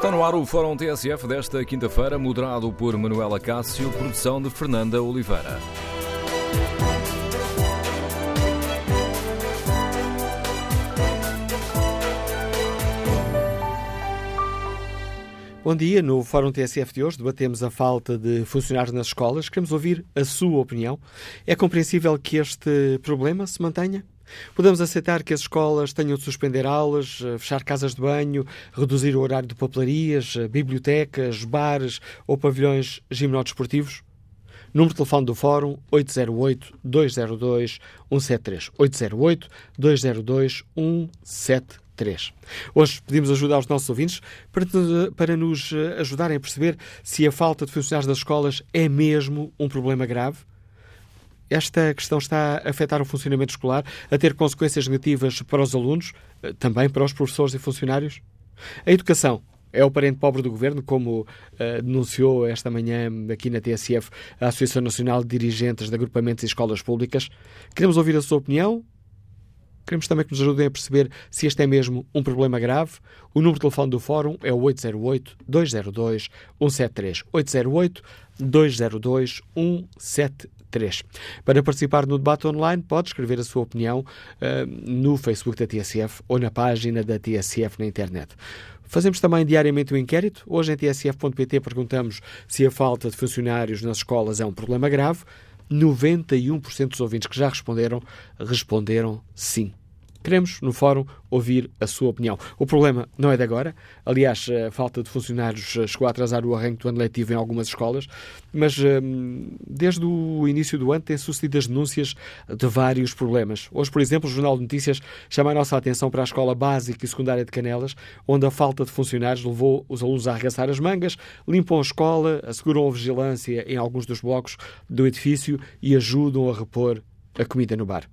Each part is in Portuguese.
Está no ar o Fórum TSF desta quinta-feira, moderado por Manuela Cássio, produção de Fernanda Oliveira. Bom dia. No Fórum TSF de hoje debatemos a falta de funcionários nas escolas. Queremos ouvir a sua opinião. É compreensível que este problema se mantenha? Podemos aceitar que as escolas tenham de suspender aulas, eh, fechar casas de banho, reduzir o horário de papelarias, eh, bibliotecas, bares ou pavilhões gimnodesportivos? Número de telefone do Fórum 808-202-173. 808-202-173. Hoje pedimos ajuda aos nossos ouvintes para, para nos eh, ajudarem a perceber se a falta de funcionários das escolas é mesmo um problema grave esta questão está a afetar o funcionamento escolar, a ter consequências negativas para os alunos, eh, também para os professores e funcionários? A educação é o parente pobre do governo, como uh, denunciou esta manhã aqui na TSF a Associação Nacional de Dirigentes de Agrupamentos e Escolas Públicas. Queremos ouvir a sua opinião. Queremos também que nos ajudem a perceber se este é mesmo um problema grave. O número de telefone do Fórum é o 808-202-173. 808-202-173. 3. Para participar no debate online, pode escrever a sua opinião uh, no Facebook da TSF ou na página da TSF na internet. Fazemos também diariamente um inquérito. Hoje em tsf.pt perguntamos se a falta de funcionários nas escolas é um problema grave. 91% dos ouvintes que já responderam responderam sim. Queremos, no fórum, ouvir a sua opinião. O problema não é de agora. Aliás, a falta de funcionários eh, chegou a atrasar o arranque do ano letivo em algumas escolas, mas hum, desde o início do ano têm sucedido as denúncias de vários problemas. Hoje, por exemplo, o Jornal de Notícias chama a nossa atenção para a Escola Básica e Secundária de Canelas, onde a falta de funcionários levou os alunos a arregaçar as mangas, limpam a escola, asseguram a vigilância em alguns dos blocos do edifício e ajudam a repor a comida no bar.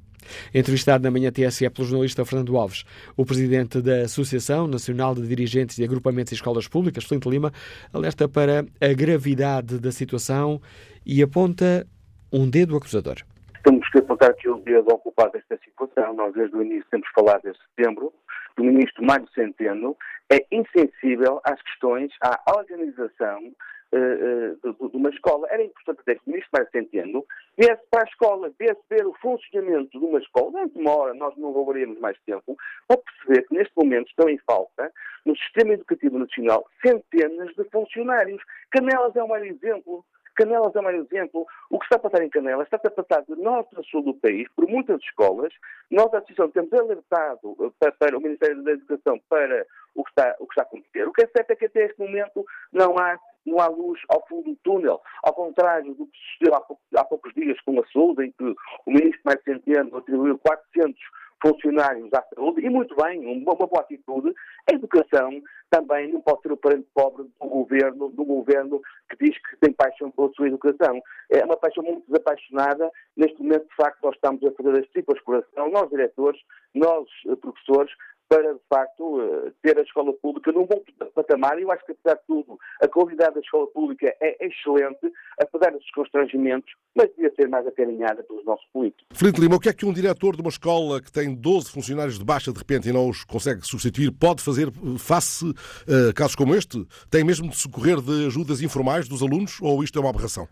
Entrevistado na manhã TSE pelo jornalista Fernando Alves, o presidente da Associação Nacional de Dirigentes de Agrupamentos e Escolas Públicas, Flinte Lima, alerta para a gravidade da situação e aponta um dedo acusador. Temos que apontar que o dedo ocupado desta situação, nós desde o início temos falado desde setembro, do ministro Mário Centeno, é insensível às questões, à organização de uma escola. Era importante até que o ministro Mário Centeno viesse para a escola, viesse ver o funcionamento de uma escola, durante uma hora nós não roubaríamos mais tempo, para perceber que neste momento estão em falta, no sistema educativo nacional, centenas de funcionários. Canelas é um exemplo. Canelas é um exemplo. O que está a passar em Canelas está a passar de norte a sul do país, por muitas escolas. Nós, a Associação, temos alertado para, para, o Ministério da Educação para o que, está, o que está a acontecer. O que é certo é que até este momento não há não há luz ao fundo do túnel, ao contrário do que sucedeu há, poucos, há poucos dias com a saúde, em que o ministro mais Centeno atribuiu 400 funcionários à saúde, e muito bem, uma, uma boa atitude. A educação também não pode ser o parente pobre do governo, do governo que diz que tem paixão pela sua educação. É uma paixão muito desapaixonada. Neste momento, de facto, nós estamos a fazer as tripas coração, nós diretores, nós eh, professores, para, de facto, eh, ter a escola pública num bom patamar. E eu acho que, apesar de tudo, a qualidade da escola pública é excelente, apesar dos constrangimentos, mas devia ser mais acarinhada pelos nossos políticos. Felipe Lima, o que é que um diretor de uma escola que tem 12 funcionários de baixa de repente e não os consegue substituir pode fazer face a casos como este? Tem mesmo de socorrer de ajudas informais dos alunos ou isto é uma aberração?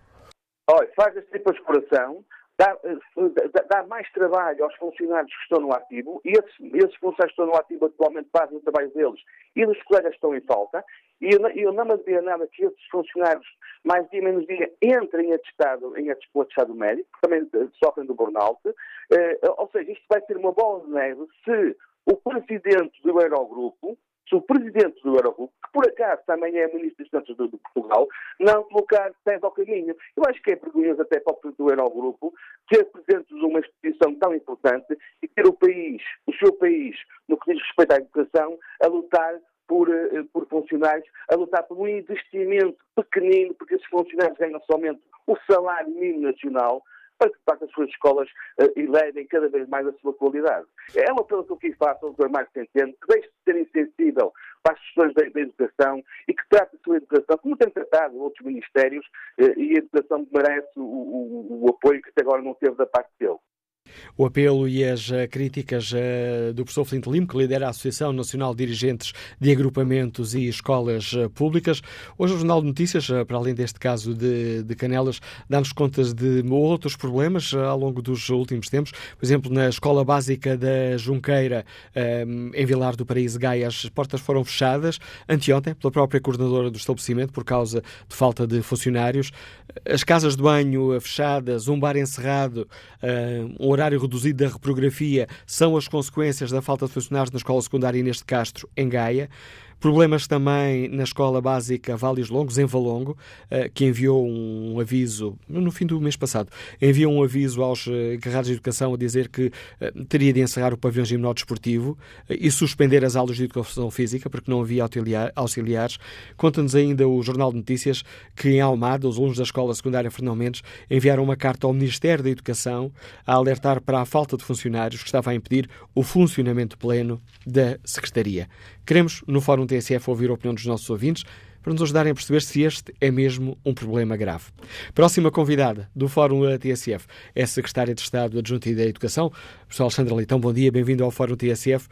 Olha, faz as tripas de coração, Dá, dá, mais trabalho aos funcionários que estão no ativo e esses, esses, funcionários que estão no ativo atualmente fazem o trabalho deles e dos colegas que estão em falta. E eu, eu não me admiro nada que esses funcionários, mais dia menos dia, entrem em atestado, em atestado médico, que também eh, sofrem do burnout. Eh, ou seja, isto vai ser uma bola de neve se o presidente do Eurogrupo, se o presidente do Eurogrupo, que por acaso também é ministro dos Estudos de Portugal, não colocar pés ao caminho. Eu acho que é vergonhoso até para o do Eurogrupo ser presidente de uma instituição tão importante e ter o país, o seu país, no que diz respeito à educação, a lutar por, eh, por, funcionários, a lutar por um investimento pequenino, porque esses funcionários ganham somente o salário mínimo nacional, para que, de facto, as suas escolas uh, elevem cada vez mais a sua qualidade. É uma apelo que eu quis falar ao Dr. Marcos Centeno, que deixe de ser insensível para as questões da, da, educação e que trate a sua educação, como tem tratado outros ministérios, uh, e a educação merece o, o, o apoio que até agora não teve da parte dele. O apelo e as uh, críticas uh, do professor Flint Lim, que lidera a Associação Nacional de Dirigentes de Agrupamentos e Escolas Públicas. Hoje o Jornal de Notícias, para além deste caso de, de Canelas, dá-nos contas de outros problemas ao longo dos últimos tempos. Por exemplo, na Escola Básica da Junqueira, em Vilar do Paraíso Gaia, as portas foram fechadas anteontem pela própria coordenadora do estabelecimento por causa de falta de funcionários. As casas de banho fechadas, um bar encerrado, um horário reduzido da reprografia são as consequências da falta de funcionários na escola secundária Inês de Castro, em Gaia. Problemas também na Escola Básica Vales Longos, em Valongo, eh, que enviou um aviso, no fim do mês passado, enviou um aviso aos eh, encarregados de educação a dizer que eh, teria de encerrar o pavilhão gimnótico desportivo e suspender as aulas de educação física, porque não havia auxiliares. Conta-nos ainda o Jornal de Notícias que em Almada, os alunos da Escola Secundária Fernão Mendes enviaram uma carta ao Ministério da Educação a alertar para a falta de funcionários que estava a impedir o funcionamento pleno da Secretaria. Queremos, no Fórum TSF, ouvir a opinião dos nossos ouvintes para nos ajudarem a perceber se este é mesmo um problema grave. Próxima convidada do Fórum TSF é a Secretária de Estado Adjunta da Educação, professora Alexandra Leitão. Bom dia, bem-vindo ao Fórum TSF.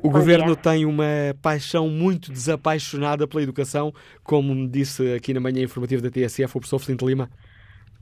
O Bom Governo dia. tem uma paixão muito desapaixonada pela educação, como me disse aqui na manhã informativa da TSF o professor Flint Lima.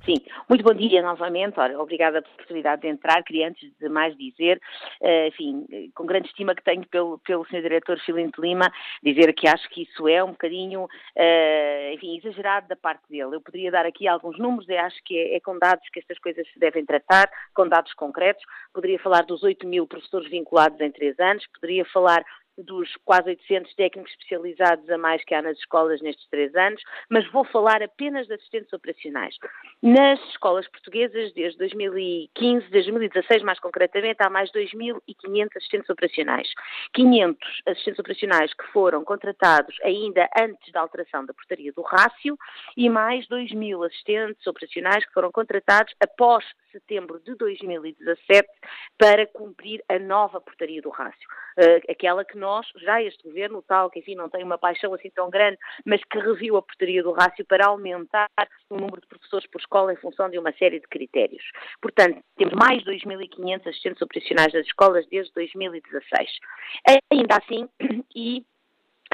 Sim, muito bom dia novamente. Ora, obrigada pela oportunidade de entrar. Queria antes de mais dizer, uh, enfim, com grande estima que tenho pelo, pelo Sr. Diretor Filinto Lima, dizer que acho que isso é um bocadinho, uh, enfim, exagerado da parte dele. Eu poderia dar aqui alguns números, eu acho que é, é, com dados que estas coisas se devem tratar, com dados concretos. Poderia falar dos 8 mil professores vinculados em três anos, poderia falar dos quase 800 técnicos especializados a mais que há nas escolas nestes três anos, mas vou falar apenas de assistentes operacionais. Nas escolas portuguesas, desde 2015, desde 2016 mais concretamente, há mais 2.500 assistentes operacionais. 500 assistentes operacionais que foram contratados ainda antes da alteração da portaria do rácio e mais 2.000 assistentes operacionais que foram contratados após setembro de 2017 para cumprir a nova portaria do rácio, uh, aquela que nós, já este governo, tal que enfim não tem uma paixão assim tão grande, mas que reviu a portaria do rácio para aumentar o número de professores por escola em função de uma série de critérios. Portanto, temos mais 2.500 assistentes operacionais das escolas desde 2016. Ainda assim, e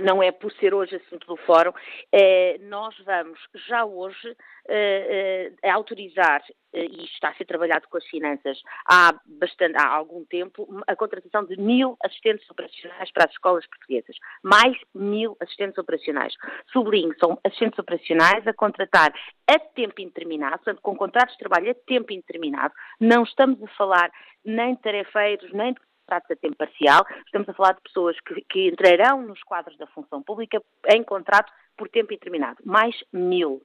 não é por ser hoje assunto do Fórum, eh, nós vamos já hoje eh, eh, autorizar, e isto está a ser trabalhado com as finanças há, bastante, há algum tempo, a contratação de mil assistentes operacionais para as escolas portuguesas. Mais mil assistentes operacionais. Sublinho, são assistentes operacionais a contratar a tempo indeterminado, portanto, com contratos de trabalho a tempo indeterminado. Não estamos a falar nem de tarefeiros, nem de contratos a tempo parcial, estamos a falar de pessoas que, que entrarão nos quadros da função pública em contrato por tempo indeterminado, mais mil.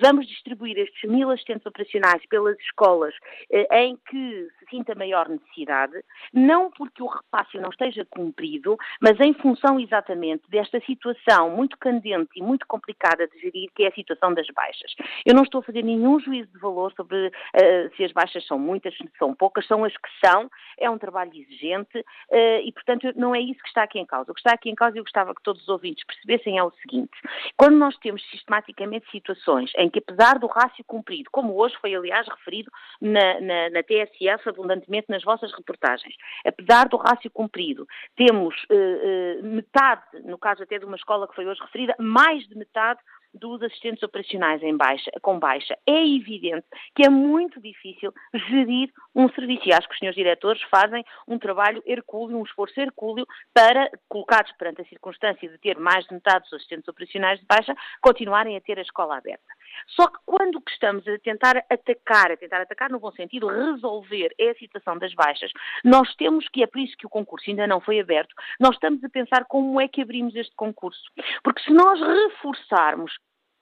Vamos distribuir estes mil assistentes operacionais pelas escolas eh, em que se sinta maior necessidade, não porque o repasse não esteja cumprido, mas em função exatamente desta situação muito candente e muito complicada de gerir, que é a situação das baixas. Eu não estou a fazer nenhum juízo de valor sobre uh, se as baixas são muitas, se são poucas, são as que são, é um trabalho exigente uh, e, portanto, não é isso que está aqui em causa. O que está aqui em causa e eu gostava que todos os ouvintes percebessem é o seguinte: quando nós temos sistematicamente situações em que, apesar do rácio cumprido, como hoje foi, aliás, referido na, na, na TSF abundantemente nas vossas reportagens, apesar do rácio cumprido, temos uh, uh, metade, no caso até de uma escola que foi hoje referida, mais de metade dos assistentes operacionais em baixa, com baixa. É evidente que é muito difícil gerir um serviço e acho que os senhores diretores fazem um trabalho hercúleo, um esforço hercúleo para, colocados perante a circunstância de ter mais de metade dos assistentes operacionais de baixa, continuarem a ter a escola aberta. Só que quando que estamos a tentar atacar, a tentar atacar no bom sentido, resolver é a situação das baixas, nós temos que, é por isso que o concurso ainda não foi aberto, nós estamos a pensar como é que abrimos este concurso. Porque se nós reforçarmos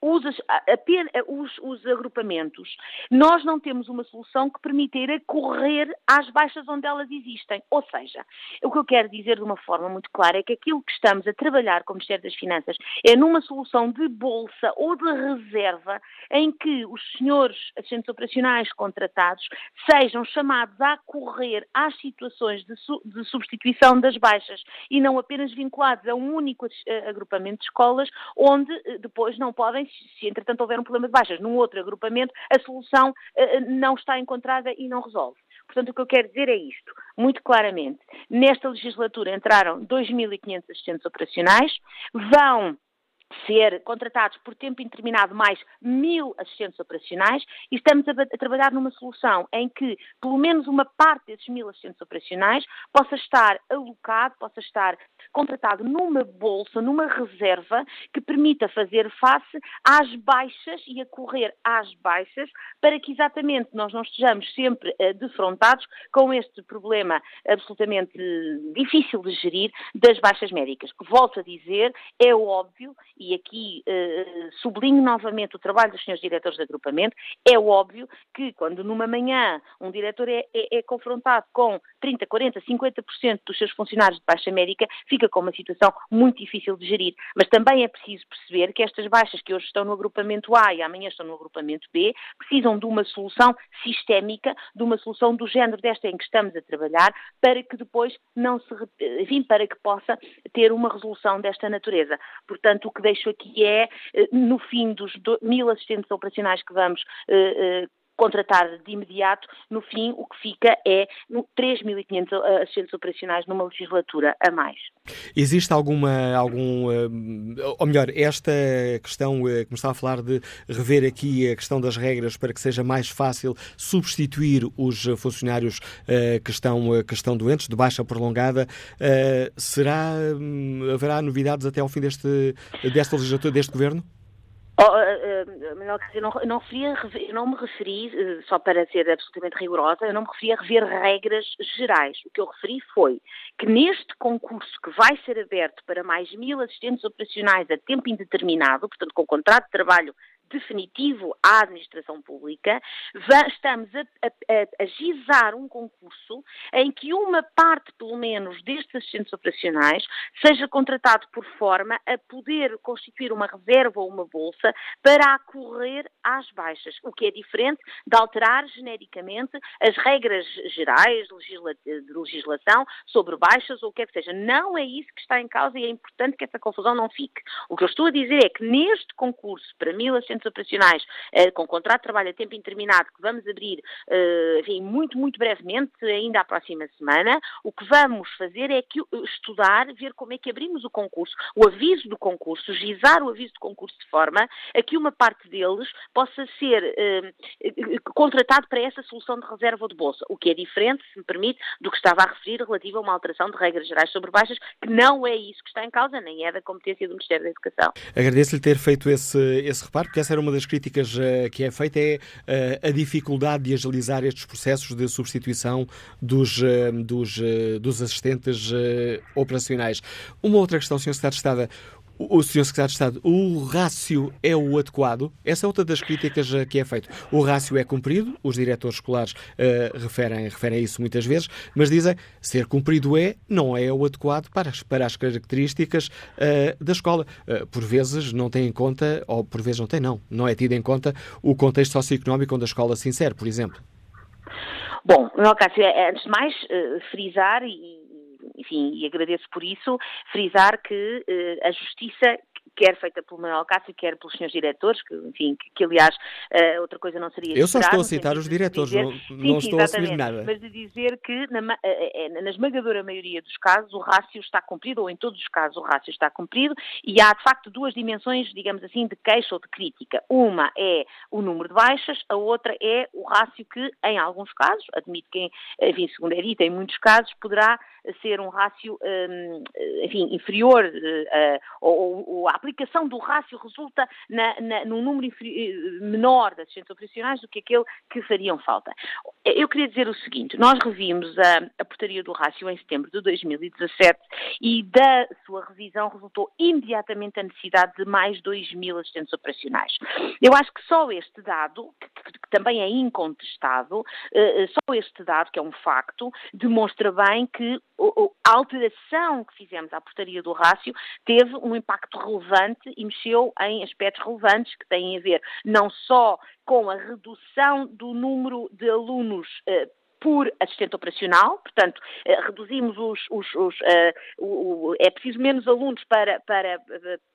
os, os, os, agrupamentos, nós não temos uma solução que permita ir a correr às baixas onde elas existem. Ou seja, o que eu quero dizer de uma forma muito clara é que aquilo que estamos a trabalhar com o Ministério das Finanças é numa solução de bolsa ou de reserva em que os senhores assistentes operacionais contratados sejam chamados a correr às situações de, su de substituição das baixas e não apenas vinculados a um único eh, agrupamento de escolas onde eh, depois não podem se entretanto houver um problema de baixas num outro agrupamento, a solução uh, não está encontrada e não resolve. Portanto, o que eu quero dizer é isto, muito claramente. Nesta legislatura entraram 2.500 assistentes operacionais, vão ser contratados por tempo indeterminado mais mil assistentes operacionais e estamos a, a, trabalhar numa solução em que pelo menos uma parte desses mil assistentes operacionais possa estar alocado, possa estar contratado numa bolsa, numa reserva que permita fazer face às baixas e a correr às baixas para que exatamente nós não estejamos sempre uh, defrontados com este problema absolutamente difícil de gerir das baixas médicas. Volto a dizer, é óbvio e aqui uh, sublinho novamente o trabalho dos senhores diretores de agrupamento, é óbvio que quando numa manhã um diretor é, é, é confrontado com 30, 40, 50% dos seus funcionários de baixa médica, fica com uma situação muito difícil de gerir. Mas também é preciso perceber que estas baixas que hoje estão no agrupamento A e amanhã estão no agrupamento B, precisam de uma solução sistémica, de uma solução do género desta em que estamos a trabalhar, para que depois não se, enfim, para que possa ter uma resolução desta natureza. Portanto, o que deixo aqui é, eh, no fim dos mil assistentes operacionais que vamos uh, uh, contratar de imediato, no fim o que fica é 3.500 assistentes operacionais numa legislatura a mais. Existe alguma, algum, eh, ou melhor, esta questão eh, que me está a falar de rever aqui a questão das regras para que seja mais fácil substituir os funcionários eh, que estão, que estão doentes, de baixa prolongada, será, hum, haverá novidades até ao fim deste, desta legislatura, deste governo? Oh, uh, uh, eu, não, eu, não referia, eu não me referi, uh, só para ser absolutamente rigorosa, eu não me referi a rever regras gerais. O que eu referi foi que neste concurso que vai ser aberto para mais mil assistentes operacionais a tempo indeterminado, portanto com contrato de trabalho definitivo à administração pública, estamos a, a, a um concurso em que uma parte, pelo menos, destes assistentes operacionais seja contratado por forma a poder constituir uma reserva ou uma bolsa para acorrer às baixas, o que é diferente de alterar genericamente as regras gerais de legislação sobre baixas ou o que é que seja. Não é isso que está em causa e é importante que essa confusão não fique. O que eu estou a dizer é que neste concurso para 1.800 operacionais uh, com contrato de trabalho a tempo indeterminado que vamos abrir uh, enfim, muito, muito brevemente, ainda à próxima semana, o que vamos fazer é que, estudar, ver como é que abrimos o concurso, o aviso do concurso, gizar o aviso do concurso de forma a que uma parte deles possa ser contratado para essa solução de reserva de bolsa, o que é diferente, se me permite, do que estava a referir relativo a uma alteração de regras gerais sobre baixas, que não é isso que está em causa, nem é da competência do Ministério da Educação. Agradeço-lhe ter feito esse, esse reparo, porque essa era uma das críticas uh, que é feita, é uh, a dificuldade de agilizar estes processos de substituição dos, uh, dos, dos assistentes operacionais. Uma outra questão, Sr. Secretário de Estado, o Sr. Secretário de Estado, o rácio é o adequado? Essa é outra das críticas eh, que é feito. O rácio é cumprido, os diretores escolares uh, referem, referem a isso muitas vezes, mas dizem ser cumprido é, não é o adequado para as, para as características uh, da escola. Uh, por vezes não tem em conta, ou por vezes não tem, não, não é tido em conta o contexto socioeconómico onde a escola se insere, por exemplo. Bom, no caso, é, antes de mais, frisar e enfim, e agradeço por isso, frisar que uh, a justiça quer feita pelo Manuel Cássio, quer pelos senhores diretores, que, enfim, que, que aliás uh, outra coisa não seria Eu só estou a citar os diretores, dizer, não, sim, não sim, estou a assumir nada. Mas de dizer que na, uh, na esmagadora maioria dos casos o rácio está cumprido, ou em todos os casos o rácio está cumprido, e há de facto duas dimensões, digamos assim, de queixa ou de crítica. Uma é o número de baixas, a outra é o rácio que, em alguns casos, admito que, enfim, segundo é dito, em muitos casos, poderá ser um rácio, um, enfim, inferior, uh, ou, ou, a aplicação do rácio resulta na, na, num número menor de assistentes operacionais do que aquele que fariam falta. Eu queria dizer o seguinte, nós revimos a, a portaria do rácio em setembro de 2017 e da sua revisão resultou imediatamente a necessidade de mais 2 mil assistentes operacionais. Eu acho que só este dado, que, que também é incontestado, uh, só este dado, que é um facto, demonstra bem que a alteração que fizemos à portaria do rácio teve um impacto relevante e mexeu em aspectos relevantes que têm a ver não só com a redução do número de alunos uh, por assistente operacional, portanto, eh, reduzimos os, os, os uh, o, o, é preciso menos alunos para, para,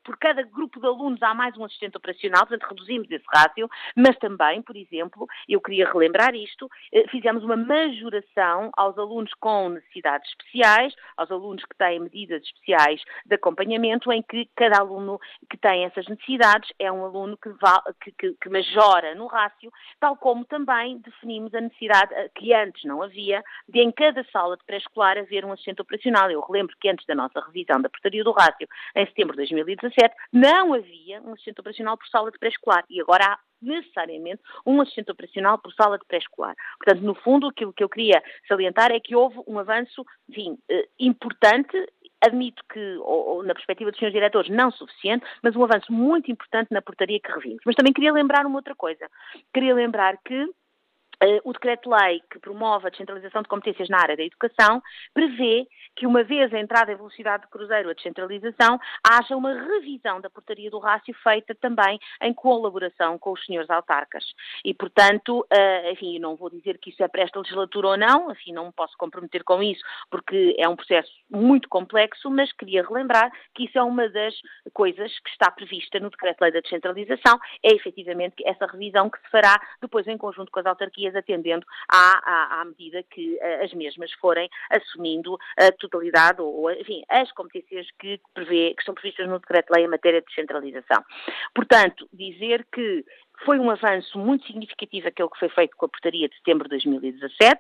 por cada grupo de alunos há mais um assistente operacional, portanto, reduzimos esse rácio, mas também, por exemplo, eu queria relembrar isto, fizemos uma majoração aos alunos com necessidades especiais, aos alunos que têm medidas especiais de acompanhamento, em que cada aluno que tem essas necessidades é um aluno que, que, que, que majora no rácio, tal como também definimos a necessidade que antes antes não havia, de em cada sala de pré-escolar haver um assistente operacional. Eu relembro que antes da nossa revisão da portaria do rácio, em setembro de 2017, não havia um assistente operacional por sala de pré-escolar e agora há necessariamente um assistente operacional por sala de pré-escolar. Portanto, no fundo, aquilo que eu queria salientar é que houve um avanço, enfim, eh, importante admito que, ou, ou, na perspectiva dos senhores diretores, não suficiente, mas um avanço muito importante na portaria que revimos. Mas também queria lembrar uma outra coisa. Queria lembrar que o decreto-lei que promove a descentralização de competências na área da educação prevê que, uma vez a entrada em velocidade de cruzeiro a descentralização, haja uma revisão da portaria do rácio feita também em colaboração com os senhores autarcas. E, portanto, uh, enfim, não vou dizer que isso é para esta legislatura ou não, enfim, não me posso comprometer com isso, porque é um processo muito complexo, mas queria relembrar que isso é uma das coisas que está prevista no decreto-lei da descentralização, é efetivamente essa revisão que se fará depois em conjunto com as autarquias atendendo à, à, à medida que uh, as mesmas forem assumindo a totalidade ou, enfim, as competências que, prevê, que estão previstas no decreto-lei em matéria de descentralização. Portanto, dizer que foi um avanço muito significativo aquele que foi feito com a portaria de setembro de 2017.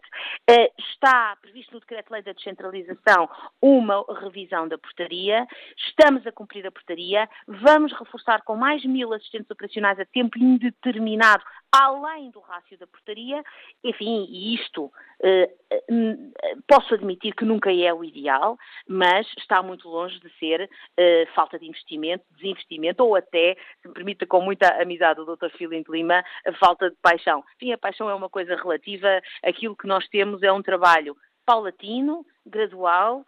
Eh, está previsto no decreto-lei da descentralização uma revisão da portaria. Estamos a cumprir a portaria. Vamos reforçar com mais mil assistentes operacionais a tempo indeterminado, além do rácio da portaria. Enfim, isto eh, eh, posso admitir que nunca é o ideal, mas está muito longe de ser falta de investimento, desinvestimento ou até, se me permita com muita amizade o Dr. Filipe Lindo Lima, falta de paixão. Enfim, a paixão é uma coisa relativa, aquilo que nós temos é um trabalho paulatino, gradual,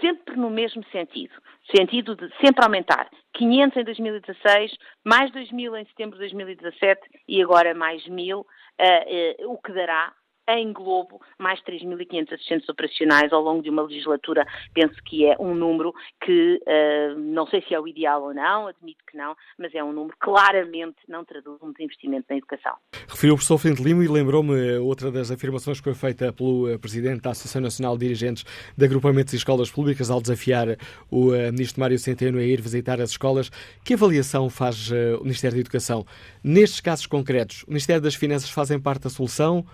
sempre no mesmo sentido, sentido de sempre aumentar. 500 em 2016, mais 2.000 em setembro de 2017 e agora mais 1.000, uh, uh, o que dará em globo, mais 3.500 assistentes operacionais ao longo de uma legislatura. Penso que é um número que uh, não sei se é o ideal ou não, admito que não, mas é um número claramente não traduz um desinvestimento na educação. Referiu o professor Flint Lima e lembrou-me outra das afirmações que foi feita pelo eh, Presidente da Associação Nacional de Dirigentes de Agrupamentos e Escolas Públicas ao desafiar o Ministro Mário Centeno a ir visitar as escolas. Que avaliação faz o Ministério da Educação? Nestes casos concretos, o Ministério das Finanças fazem parte da solução?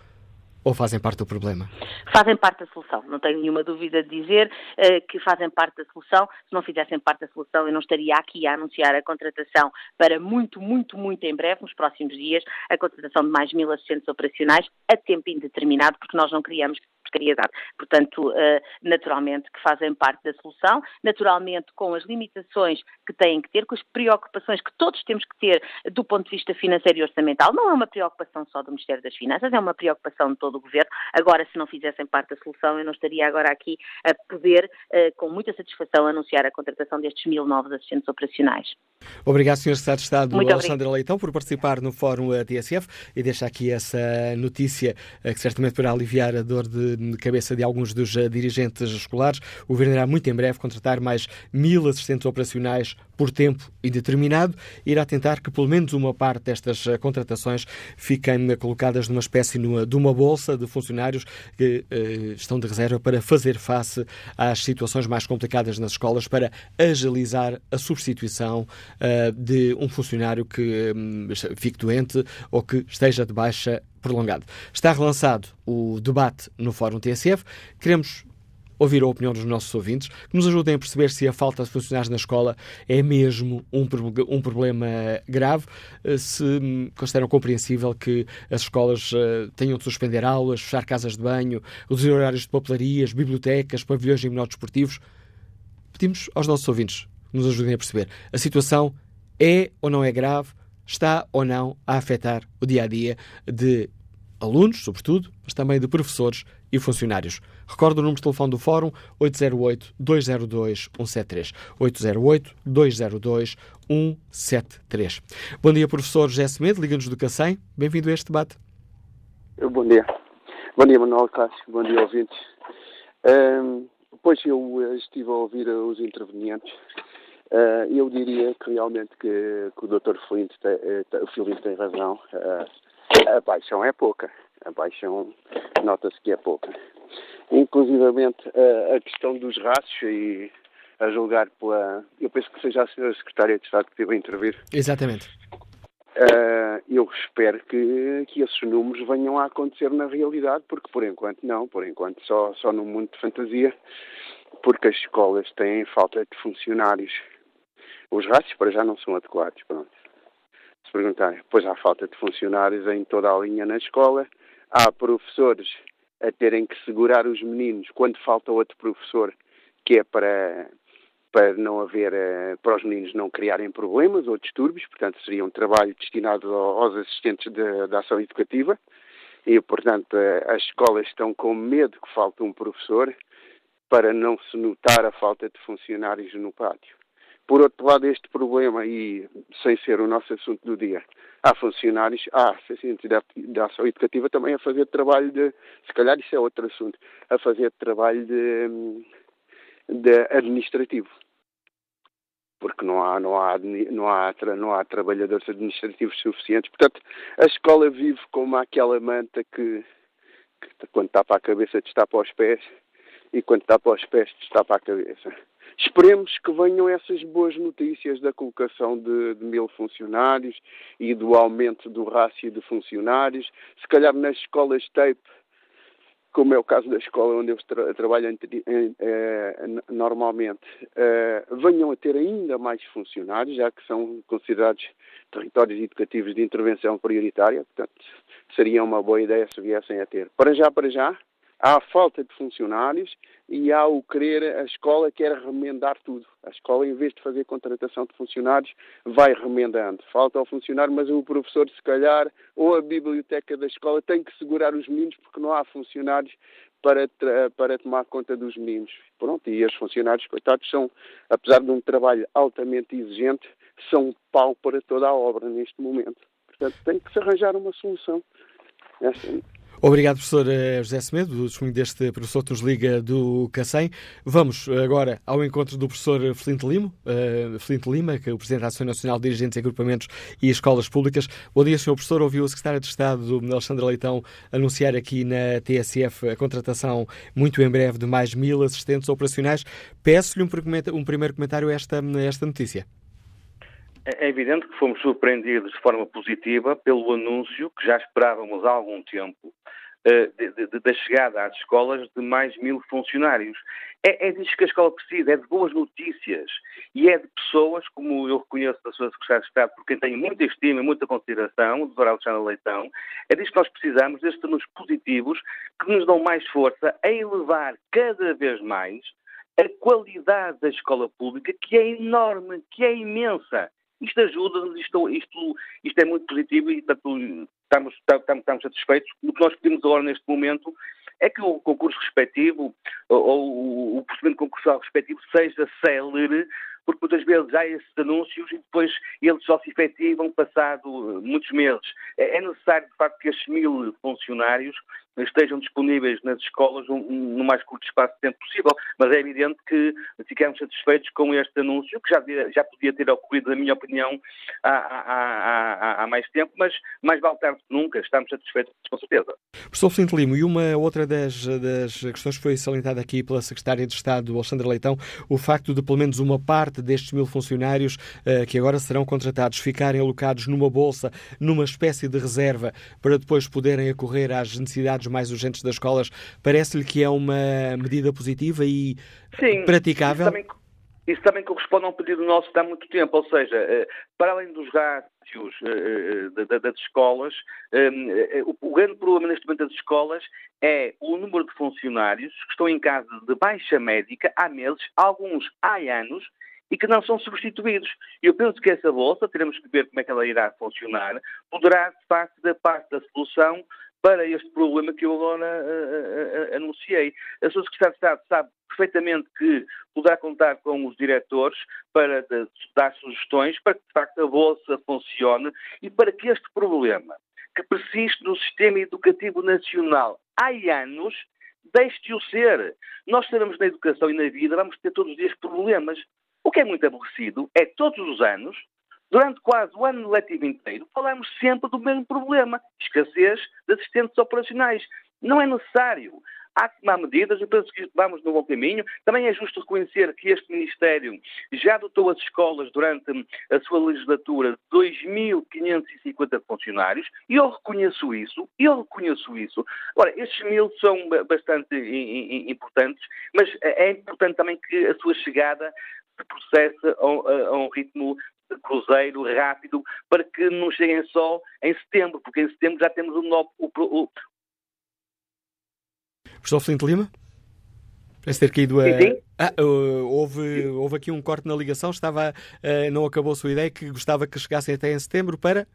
Ou fazem parte do problema? Fazem parte da solução. Não tenho nenhuma dúvida de dizer uh, que fazem parte da solução. Se não fizessem parte da solução, eu não estaria aqui a anunciar a contratação para muito, muito, muito em breve, nos próximos dias, a contratação de mais mil assistentes operacionais a tempo indeterminado, porque nós não criamos precariedade. Portanto, uh, naturalmente que fazem parte da solução, naturalmente com as limitações que têm que ter, com as preocupações que todos temos que ter do ponto de vista financeiro e orçamental. Não é uma preocupação só do Ministério das Finanças, é uma preocupação de todo do governo. Agora, se não fizessem parte da solução, eu não estaria agora aqui a poder, eh, com muita satisfação, anunciar a contratação destes mil novos assistentes operacionais. Obrigado, Sr. Secretário de Estado Muito Alexandre. Leitão, por participar no Fórum TSF e deixar aqui essa notícia eh, que certamente poderá aliviar a dor de cabeça de alguns dos eh, dirigentes escolares. O Governo irá muito em breve contratar mais mil assistentes operacionais por tempo indeterminado. Irá tentar que pelo menos uma parte destas contratações fiquem colocadas numa espécie de uma bolsa de funcionários que estão de reserva para fazer face às situações mais complicadas nas escolas, para agilizar a substituição de um funcionário que um, fique doente ou que esteja de baixa prolongada. Está relançado o debate no Fórum TSF. Queremos ouvir a opinião dos nossos ouvintes, que nos ajudem a perceber se a falta de funcionários na escola é mesmo um, um problema grave, eh, se hum, consideram compreensível que as escolas uh, tenham de suspender aulas, fechar casas de banho, reduzir horários de papelarias, bibliotecas, pavilhões e desportivos. Pedimos aos nossos ouvintes que nos ajudem a perceber a situação é ou não é grave, está ou não a afetar o dia a dia de alunos, sobretudo, mas também de professores e funcionários. Recordo o número de telefone do Fórum 808-202-173. 808-202-173. Bom dia, professor José Semedo, Liga-nos do Cacém. Bem-vindo a este debate. Bom dia. Bom dia, Manuel Cássio. Bom dia, ouvintes. Um, pois eu estive a ouvir os intervenientes. Uh, eu diria que realmente que, que o Dr. Flint tem, tem razão. Uh, a paixão é pouca. A paixão nota-se que é pouca. Inclusivamente a questão dos raços e a julgar pela. Eu penso que seja a senhora Secretária de Estado que teve a intervir. Exatamente. Uh, eu espero que, que esses números venham a acontecer na realidade, porque por enquanto não, por enquanto só, só no mundo de fantasia, porque as escolas têm falta de funcionários. Os rácios para já não são adequados, pronto. Se perguntarem, pois há falta de funcionários em toda a linha na escola, há professores a terem que segurar os meninos quando falta outro professor, que é para para não haver, eh, para os meninos não criarem problemas ou distúrbios, portanto seria um trabalho destinado aos assistentes da ação educativa. E, portanto, eh, as escolas estão com medo que falte um professor para não se notar a falta de funcionários no pátio. Por outro lado, este problema, e sem ser o nosso assunto do dia, há funcionários, há assistentes da ação educativa também a fazer trabalho de, se calhar isso é outro assunto, a fazer trabalho de, de administrativo porque não há, não há, não há, não há trabalhadores administrativos suficientes. Portanto, a escola vive como aquela manta que, que quando está para a cabeça destapa os pés e quando está para os pés destapa a cabeça. Esperemos que venham essas boas notícias da colocação de, de, mil funcionários e do aumento do rácio de funcionários. Se calhar nas escolas TAPE como é o caso da escola onde eu tra trabalho eh, normalmente, eh, venham a ter ainda mais funcionários, já que são considerados territórios educativos de intervenção prioritária, portanto, seria uma boa ideia se viessem a ter. Para já, para já, há falta de funcionários e há o querer, a escola quer remendar tudo. A escola, em vez de fazer contratação de funcionários, vai remendando. Falta ao funcionário, mas o professor, se calhar, ou a biblioteca da escola tem que segurar os meninos porque não há funcionários para, para tomar conta dos meninos. Pronto, e os funcionários, coitados, são, apesar de um trabalho altamente exigente, são um pau para toda a obra neste momento. Portanto, tem que se arranjar uma solução. Obrigado, professor eh, José Semedo, do testemunho deste professor que nos liga do Cacém. Vamos agora ao encontro do professor Flint Lima, uh, Lima, que é o Presidente da Associação Nacional de Dirigentes, Agrupamentos e Escolas Públicas. Bom dia, senhor professor. Ouviu o secretário de Estado, Alexandre Leitão, anunciar aqui na TSF a contratação muito em breve de mais mil assistentes operacionais. Peço-lhe um, um, primeiro comentário a esta, a esta notícia. É, é evidente que fomos surpreendidos de forma positiva pelo anúncio que já esperávamos há algum tempo eh, da chegada às escolas de mais mil funcionários. É, é disso que a escola precisa, é de boas notícias e é de pessoas, como eu reconheço da sua Secretária de Estado, por quem tenho muita estima e muita consideração, o Dr. Alexandre Leitão, é disso que nós precisamos, destes anúncios positivos que nos dão mais força a elevar cada vez mais a qualidade da escola pública, que é enorme, que é imensa. Isto ajuda, isto, isto, isto é muito positivo e estamos, estamos, estamos satisfeitos. O que nós pedimos agora neste momento é que o concurso respectivo ou, o procedimento concursal respectivo seja célere, porque muitas vezes há esses anúncios e depois eles só se efetivam passado muitos meses. É, é necessário, de facto, que esses mil funcionários estejam disponíveis nas escolas no mais curto espaço de tempo possível. Mas é evidente que ficamos satisfeitos com este anúncio, que já, já podia ter ocorrido, na minha opinião, há, há, há, há, mais tempo, mas mais vale tarde que nunca. Estamos satisfeitos, com certeza. Professor Vicente Limo, e uma outra das, das questões que foi salientada aqui pela Secretária de Estado, Alexandra Leitão, o facto de pelo menos uma parte destes mil funcionários uh, que agora serão contratados ficarem alocados numa bolsa, numa espécie de reserva, para depois poderem acorrer às necessidades mais urgentes das escolas, parece-lhe que é uma medida positiva e Sim, praticável? Isso também, isso também corresponde a um pedido nosso de há muito tempo, ou seja, eh, para além dos rácios eh, eh, das escolas, o grande problema neste momento das escolas é o número de funcionários que estão em casa de baixa médica há meses, alguns há anos, e que não são substituídos. Eu penso que essa bolsa, teremos que ver como é que ela irá funcionar, poderá, de facto, da parte da solução para este problema que eu agora uh, anunciei. A sua Secretária de Estado sabe perfeitamente que poderá contar com os diretores para dar sugestões para que, de facto, a Bolsa funcione e para que este problema que persiste no sistema educativo nacional há anos, deixe de o ser. Nós sabemos na educação e na vida, vamos ter todos os dias problemas. O que é muito aborrecido é todos os anos, durante quase o ano letivo inteiro, falamos sempre do mesmo problema, escassez de assistentes operacionais. Não é necessário. Há que tomar medidas, eu penso que vamos no bom caminho. Também é justo reconhecer que este Ministério já dotou as escolas durante a sua legislatura de 2.550 funcionários, e eu reconheço isso, eu reconheço isso. Ora, estes mil são bastante importantes, mas é importante também que a sua chegada se processe a, um ritmo cruzeiro rápido para que não cheguem só em setembro, porque em setembro já temos o novo, o, o, Professor Flinte Lima? Parece ter caído a. Sim, sim. Ah, houve, houve aqui um corte na ligação, estava, uh, não acabou a sua ideia, que gostava que chegassem até em setembro para.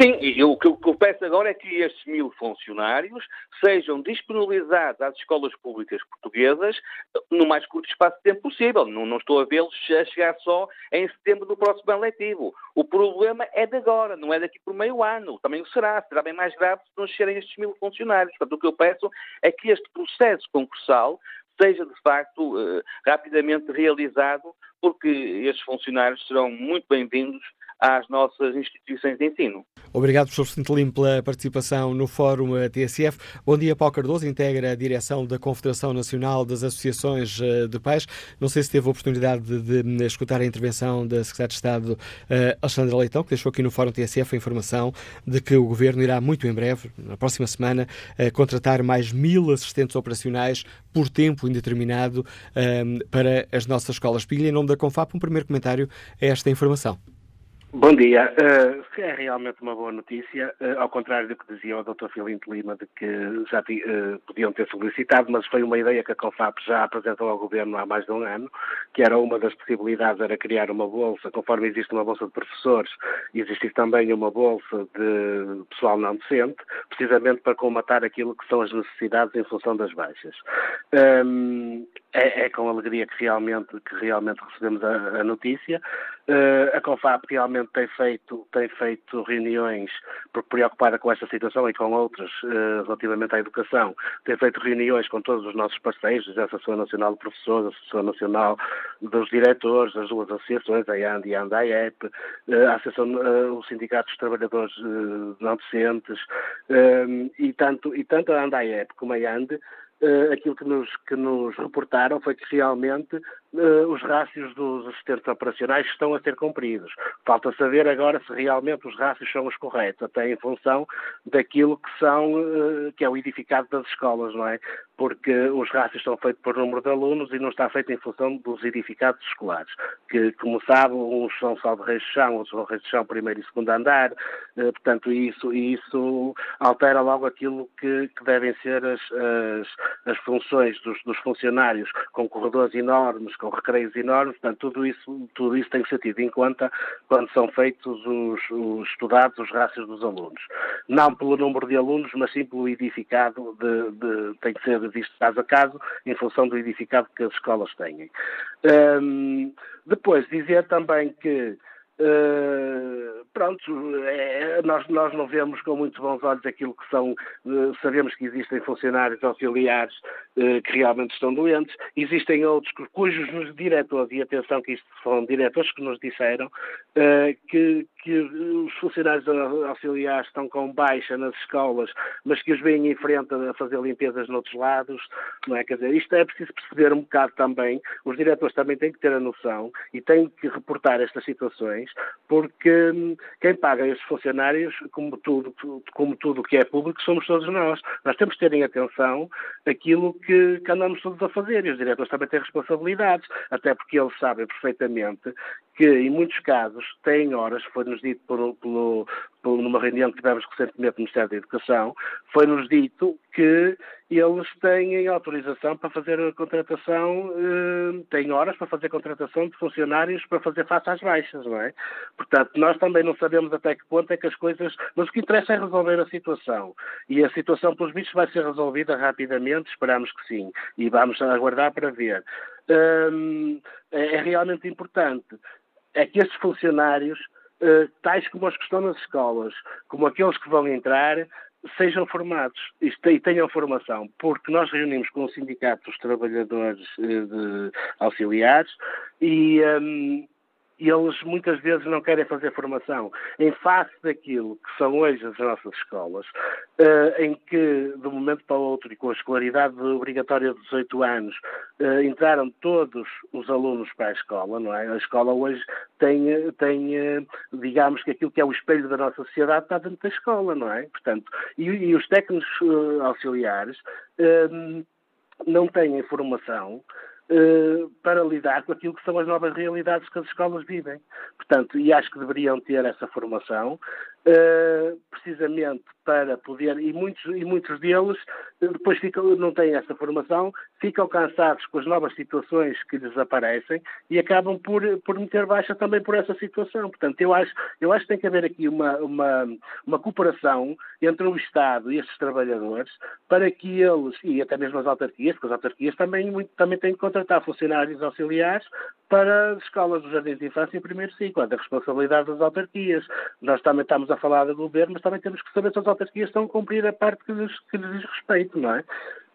Sim, e o que eu peço agora é que estes mil funcionários sejam disponibilizados às escolas públicas portuguesas no mais curto espaço de tempo possível. Não, não estou a vê-los a chegar só em setembro do próximo ano letivo. O problema é de agora, não é daqui por meio ano. Também o será. Será bem mais grave se não chegarem estes mil funcionários. Portanto, o que eu peço é que este processo concursal seja, de facto, eh, rapidamente realizado, porque estes funcionários serão muito bem-vindos às nossas instituições de ensino. Obrigado, professor Centelim, pela participação no Fórum TSF. Bom dia, Paulo Cardoso, integra a direção da Confederação Nacional das Associações eh, de Pais. Não sei se teve a oportunidade de, de escutar a intervenção da Secretária de Estado uh, Alexandra Leitão, que deixou aqui no Fórum TSF a informação de que o Governo irá muito em breve, na próxima semana, contratar mais mil assistentes operacionais por tempo indeterminado para as nossas escolas. Pilha, em nome da Confap, um primeiro comentário a esta informação. Bom dia. Uh, é realmente uma boa notícia, uh, ao contrário do que dizia o Dr. Filinto Lima, de que já uh, podiam ter solicitado, mas foi uma ideia que a CONFAP já apresentou ao Governo há mais de um ano, que era uma das possibilidades, era criar uma bolsa, conforme existe uma bolsa de professores, existe também uma bolsa de pessoal não docente, precisamente para comatar aquilo que são as necessidades em função das baixas. Um, é, é, com alegria que realmente, que realmente recebemos a, a notícia. Uh, a CONFAP realmente tem feito, tem feito reuniões, preocupada com esta situação e com outras uh, relativamente à educação, tem feito reuniões com todos os nossos parceiros, a Associação Nacional de Professores, a Associação Nacional dos Diretores, as duas associações, a AND e a ANDAEP, uh, a Associação, uh, o Sindicato dos Trabalhadores Não Docentes, e, tanto, e tanto a ANDAEP como a AND uh, aquilo que nos, que nos reportaram foi que realmente os rácios dos assistentes operacionais estão a ser cumpridos. Falta saber agora se realmente os rácios são os corretos, até em função daquilo que são, uh, que é o edificado das escolas, não é? Porque os rácios são feitos por número de alunos e não está feito em função dos edificados escolares, que, como sabe, uns são só de reis de chão, outros são reis de chão primeiro e segundo andar, uh, portanto, isso, isso altera logo aquilo que, que devem ser as, as, as funções dos, dos funcionários, com corredores enormes, com recreios enormes, portanto, tudo isso, tudo isso tem que ser tido em conta quando são feitos os, os estudados, os rácios dos alunos. Não pelo número de alunos, mas sim pelo edificado, de, de, tem que ser visto caso a caso, em função do edificado que as escolas têm. Depois, dizer também que Uh, pronto, é, nós, nós não vemos com muito bons olhos aquilo que são, uh, sabemos que existem funcionários auxiliares uh, que realmente estão doentes, existem outros cujos diretores, e atenção que isto foram diretores que nos disseram, que, que os funcionários auxiliares estão com baixa nas escolas, mas que os vêm em frente a fazer limpezas noutros lados, não é? Quer dizer, isto é preciso perceber um bocado também, os diretores também têm que ter a noção e têm que reportar estas situações, porque hum, quem paga estes funcionários, como tudo, como tudo que é público, somos todos nós. Nós temos que ter em atenção aquilo que, que andamos todos a fazer e os diretores também têm responsabilidades, até porque eles sabem perfeitamente que, em muitos casos, têm horas, foi-nos dito pelo, por, numa reunião que tivemos recentemente no Ministério da Educação, foi-nos dito que eles têm autorização para fazer a contratação, eh, têm horas para fazer contratação de funcionários para fazer face às baixas, não é? Portanto, nós também não sabemos até que ponto é que as coisas. Mas o que interessa é resolver a situação. E a situação, pelos bichos, vai ser resolvida rapidamente, esperamos que sim. E vamos aguardar para ver. É, é realmente importante é que estes funcionários, tais como os que estão nas escolas, como aqueles que vão entrar, sejam formados e tenham formação, porque nós reunimos com o Sindicato dos Trabalhadores eh, de Auxiliares e, um, e eles muitas vezes não querem fazer formação. Em face daquilo que são hoje as nossas escolas, uh, em que de um momento para o outro e com a escolaridade obrigatória de 18 anos uh, entraram todos os alunos para a escola, não é? A escola hoje tem, tem uh, digamos que aquilo que é o espelho da nossa sociedade está dentro da escola, não é? Portanto, e, e os técnicos auxiliares não têm formação eh, para lidar com aquilo que são as novas realidades que as escolas vivem. Portanto, e acho que deveriam ter essa formação, uh, precisamente para poder, e muitos, e muitos deles depois ficam, não têm essa formação, ficam cansados com as novas situações que lhes aparecem e acabam por, por meter baixa também por essa situação. Portanto, eu acho, eu acho que tem que haver aqui uma, uma, uma cooperação entre o Estado e estes trabalhadores para que eles, e até mesmo as autarquias, porque as autarquias também, também têm que contratar funcionários auxiliares para as escolas dos jardins de infância em primeiro ciclo. É da responsabilidade das autarquias. Nós também estamos a falar do governo, mas também temos que saber se as autarquias estão a cumprir a parte que lhes, que lhes diz respeito, não é?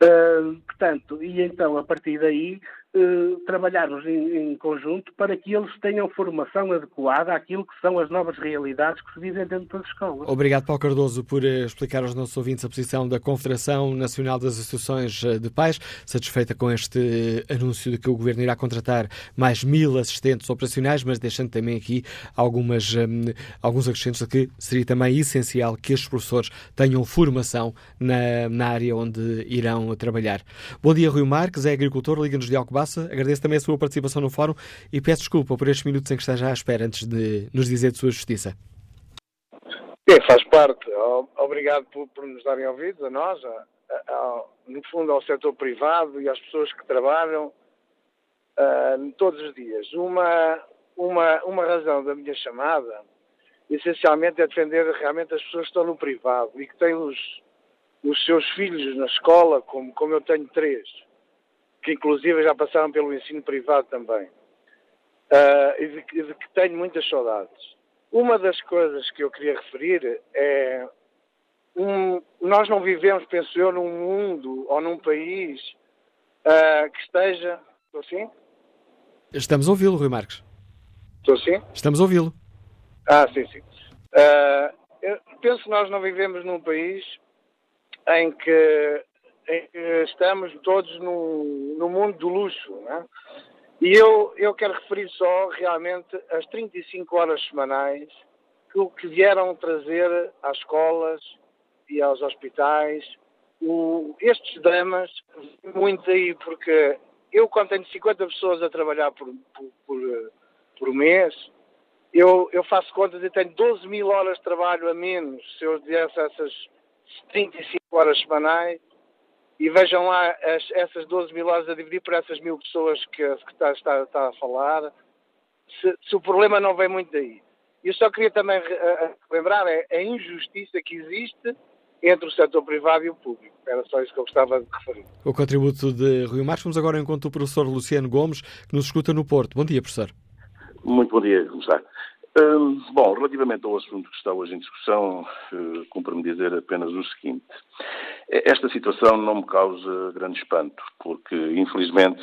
Uh, portanto, e então, a partir daí, uh, trabalharmos em, em, conjunto para que eles tenham formação adequada àquilo que são as novas realidades que se vivem dentro das escolas. Obrigado, Paulo Cardoso, por uh, explicar aos nossos ouvintes a posição da Confederação Nacional das Associações de Pais, satisfeita com este anúncio de que o Governo irá contratar mais mil assistentes operacionais, mas deixando também aqui algumas, um, alguns acrescentos de que seria também essencial que estes professores tenham formação na, na área onde irão trabalhar. Bom dia, Rui Marques, é agricultor, Liga-nos de Alcobaça. Agradeço também a sua participação no fórum e peço desculpa por estes minutos em que esteja à espera antes de nos dizer de sua justiça. É, faz parte. Obrigado por, por nos darem ouvidos, a nós, a, a, no fundo ao setor privado e às pessoas que trabalham uh, todos os dias. Uma, uma, uma razão da minha chamada, essencialmente, é defender realmente as pessoas que estão no privado e que têm os, os seus filhos na escola, como, como eu tenho três, que inclusive já passaram pelo ensino privado também, uh, e, de, de, que tenho muitas saudades. Uma das coisas que eu queria referir é um, nós não vivemos, penso eu, num mundo ou num país uh, que esteja. Estou sim? Estamos a ouvi-lo, Rui Marques. Estou sim? Estamos a ouvi-lo. Ah, sim, sim. Uh, penso que nós não vivemos num país em que, em que estamos todos no, no, mundo do luxo. Né? E eu, eu quero referir só realmente as 35 horas semanais que, que vieram trazer às escolas e aos hospitais o, estes dramas, muito aí, porque eu, quando tenho 50 pessoas a trabalhar por, por, por, por mês, eu, eu, faço contas e tenho 12 mil horas de trabalho a menos se eu desse essas 35 horas semanais e vejam lá as, essas 12 mil horas a dividir por essas mil pessoas que, que está, está, está, a falar, se, se, o problema não vem muito daí. Eu só queria também lembrar é a injustiça que existe entre o setor privado e o público. Era só isso que eu gostava de referir. O contributo de Rui Marques. Vamos agora ao encontro do professor Luciano Gomes, que nos escuta no Porto. Bom dia, professor. Muito bom dia, como está? Hum, bom, relativamente ao assunto que está hoje em discussão, uh, cumpre-me dizer apenas o seguinte. Esta situação não me causa grande espanto, porque, infelizmente,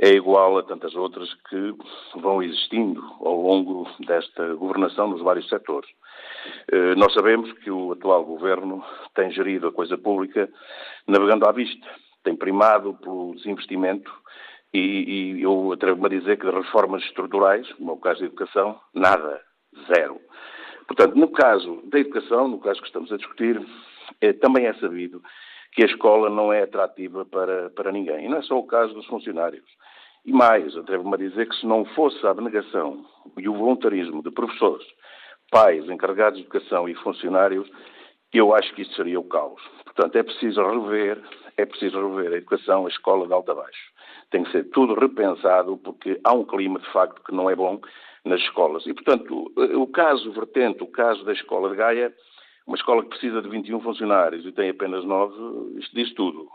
é igual a tantas outras que vão existindo ao longo desta governação nos vários setores. Uh, nós sabemos que o atual governo tem gerido a coisa pública navegando à vista, tem primado pelo desinvestimento e, e eu atrevo-me a dizer que de reformas estruturais, como é o caso da educação, nada, zero. Portanto, no caso da educação, no caso que estamos a discutir, também é sabido que a escola não é atrativa para, para ninguém. E não é só o caso dos funcionários. E mais, atrevo-me a dizer que se não fosse a abnegação e o voluntarismo de professores, pais, encarregados de educação e funcionários, eu acho que isso seria o caos. Portanto, é preciso rever, é preciso rever a educação, a escola de alto a baixo tem que ser tudo repensado, porque há um clima, de facto, que não é bom nas escolas. E, portanto, o caso vertente, o caso da escola de Gaia, uma escola que precisa de 21 funcionários e tem apenas 9, isto diz tudo.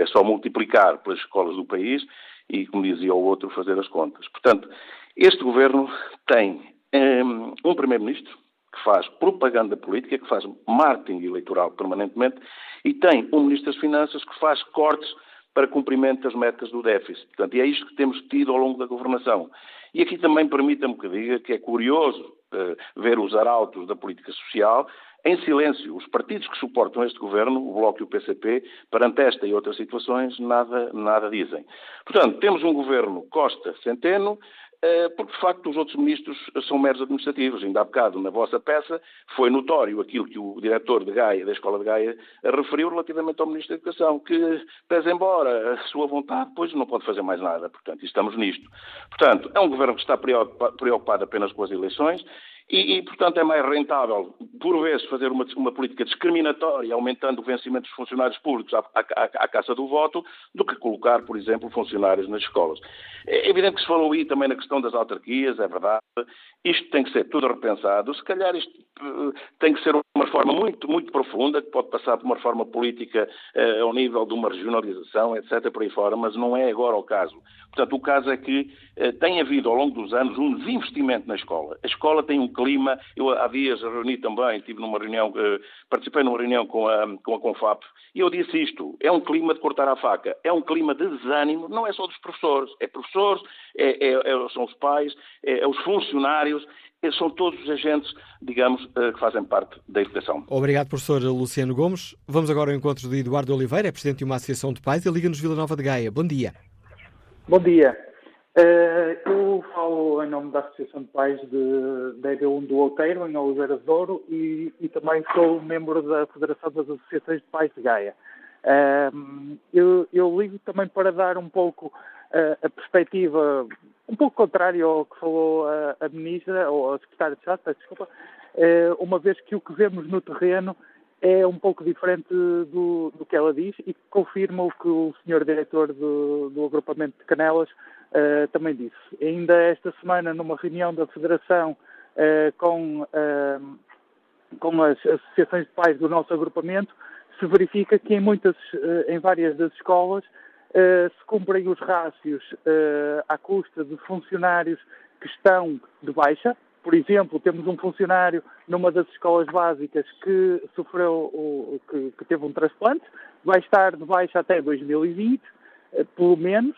É só multiplicar pelas escolas do país e, como dizia o outro, fazer as contas. Portanto, este governo tem um, um primeiro-ministro que faz propaganda política, que faz marketing eleitoral permanentemente, e tem um Ministro das Finanças que faz cortes para cumprimento das metas do déficit. Portanto, e é isto que temos tido ao longo da governação. E aqui também permita-me que diga que é curioso uh, ver os arautos da política social em silêncio. Os partidos que suportam este governo, o Bloco e o PCP, perante esta e outras situações, nada, nada dizem. Portanto, temos um governo Costa-Centeno, eh, porque de facto os outros ministros são meros administrativos. Ainda há bocado, na vossa peça, foi notório aquilo que o diretor de Gaia, da Escola de Gaia, referiu relativamente ao Ministro da Educação, que, pese embora a sua vontade, pois não pode fazer mais nada. Portanto, estamos nisto. Portanto, é um governo que está preocupado apenas com as eleições e, e, portanto, é mais rentável, por vezes, fazer uma, uma, política discriminatória, aumentando o vencimento dos funcionários públicos à, à, à, caça do voto, do que colocar, por exemplo, funcionários nas escolas. É evidente que se falou aí também na questão das autarquias, é verdade. Isto tem que ser tudo repensado. Se calhar isto uh, tem que ser uma reforma muito, muito profunda, que pode passar por uma reforma política uh, ao nível de uma regionalização, etc., por aí fora, mas não é agora o caso. Portanto, o caso é que uh, tem havido, ao longo dos anos, um desinvestimento na escola. A escola tem um clima, eu há dias reuni também, tive numa reunião, participei numa reunião com a, com a Confap, e eu disse isto, é um clima de cortar a faca, é um clima de desânimo, não é só dos professores, é professores, é, é, é, são os pais, é, é os funcionários, são todos os agentes, digamos, eh, que fazem parte da educação. Obrigado, professor Luciano Gomes. Vamos agora ao encontro de Eduardo Oliveira, é presidente de uma associação de pais e Liga-nos Vila Nova de Gaia. Bom dia. Bom dia. Eh, eu falo em nome da Associação de Pais de, da EB1 do Outeiro, em Oliveira de Douro, e, e, também sou membro da Federação das Associações de Pais de Gaia. Eh, eu, eu ligo também para dar um pouco a perspectiva um pouco contrária ao que falou a, a Ministra, ou a Secretária de Estado, desculpa, uma vez que o que vemos no terreno é um pouco diferente do, do que ela diz e confirma o que o Sr. Diretor do, do agrupamento de Canelas uh, também disse. Ainda esta semana, numa reunião da Federação uh, com, com as associações de pais do nosso agrupamento, se verifica que em muitas, em várias das escolas, se cumprem os rácios à custa de funcionários que estão de baixa, por exemplo, temos um funcionário numa das escolas básicas que sofreu, que, que, teve um transplante, vai estar de baixa até 2020, pelo menos,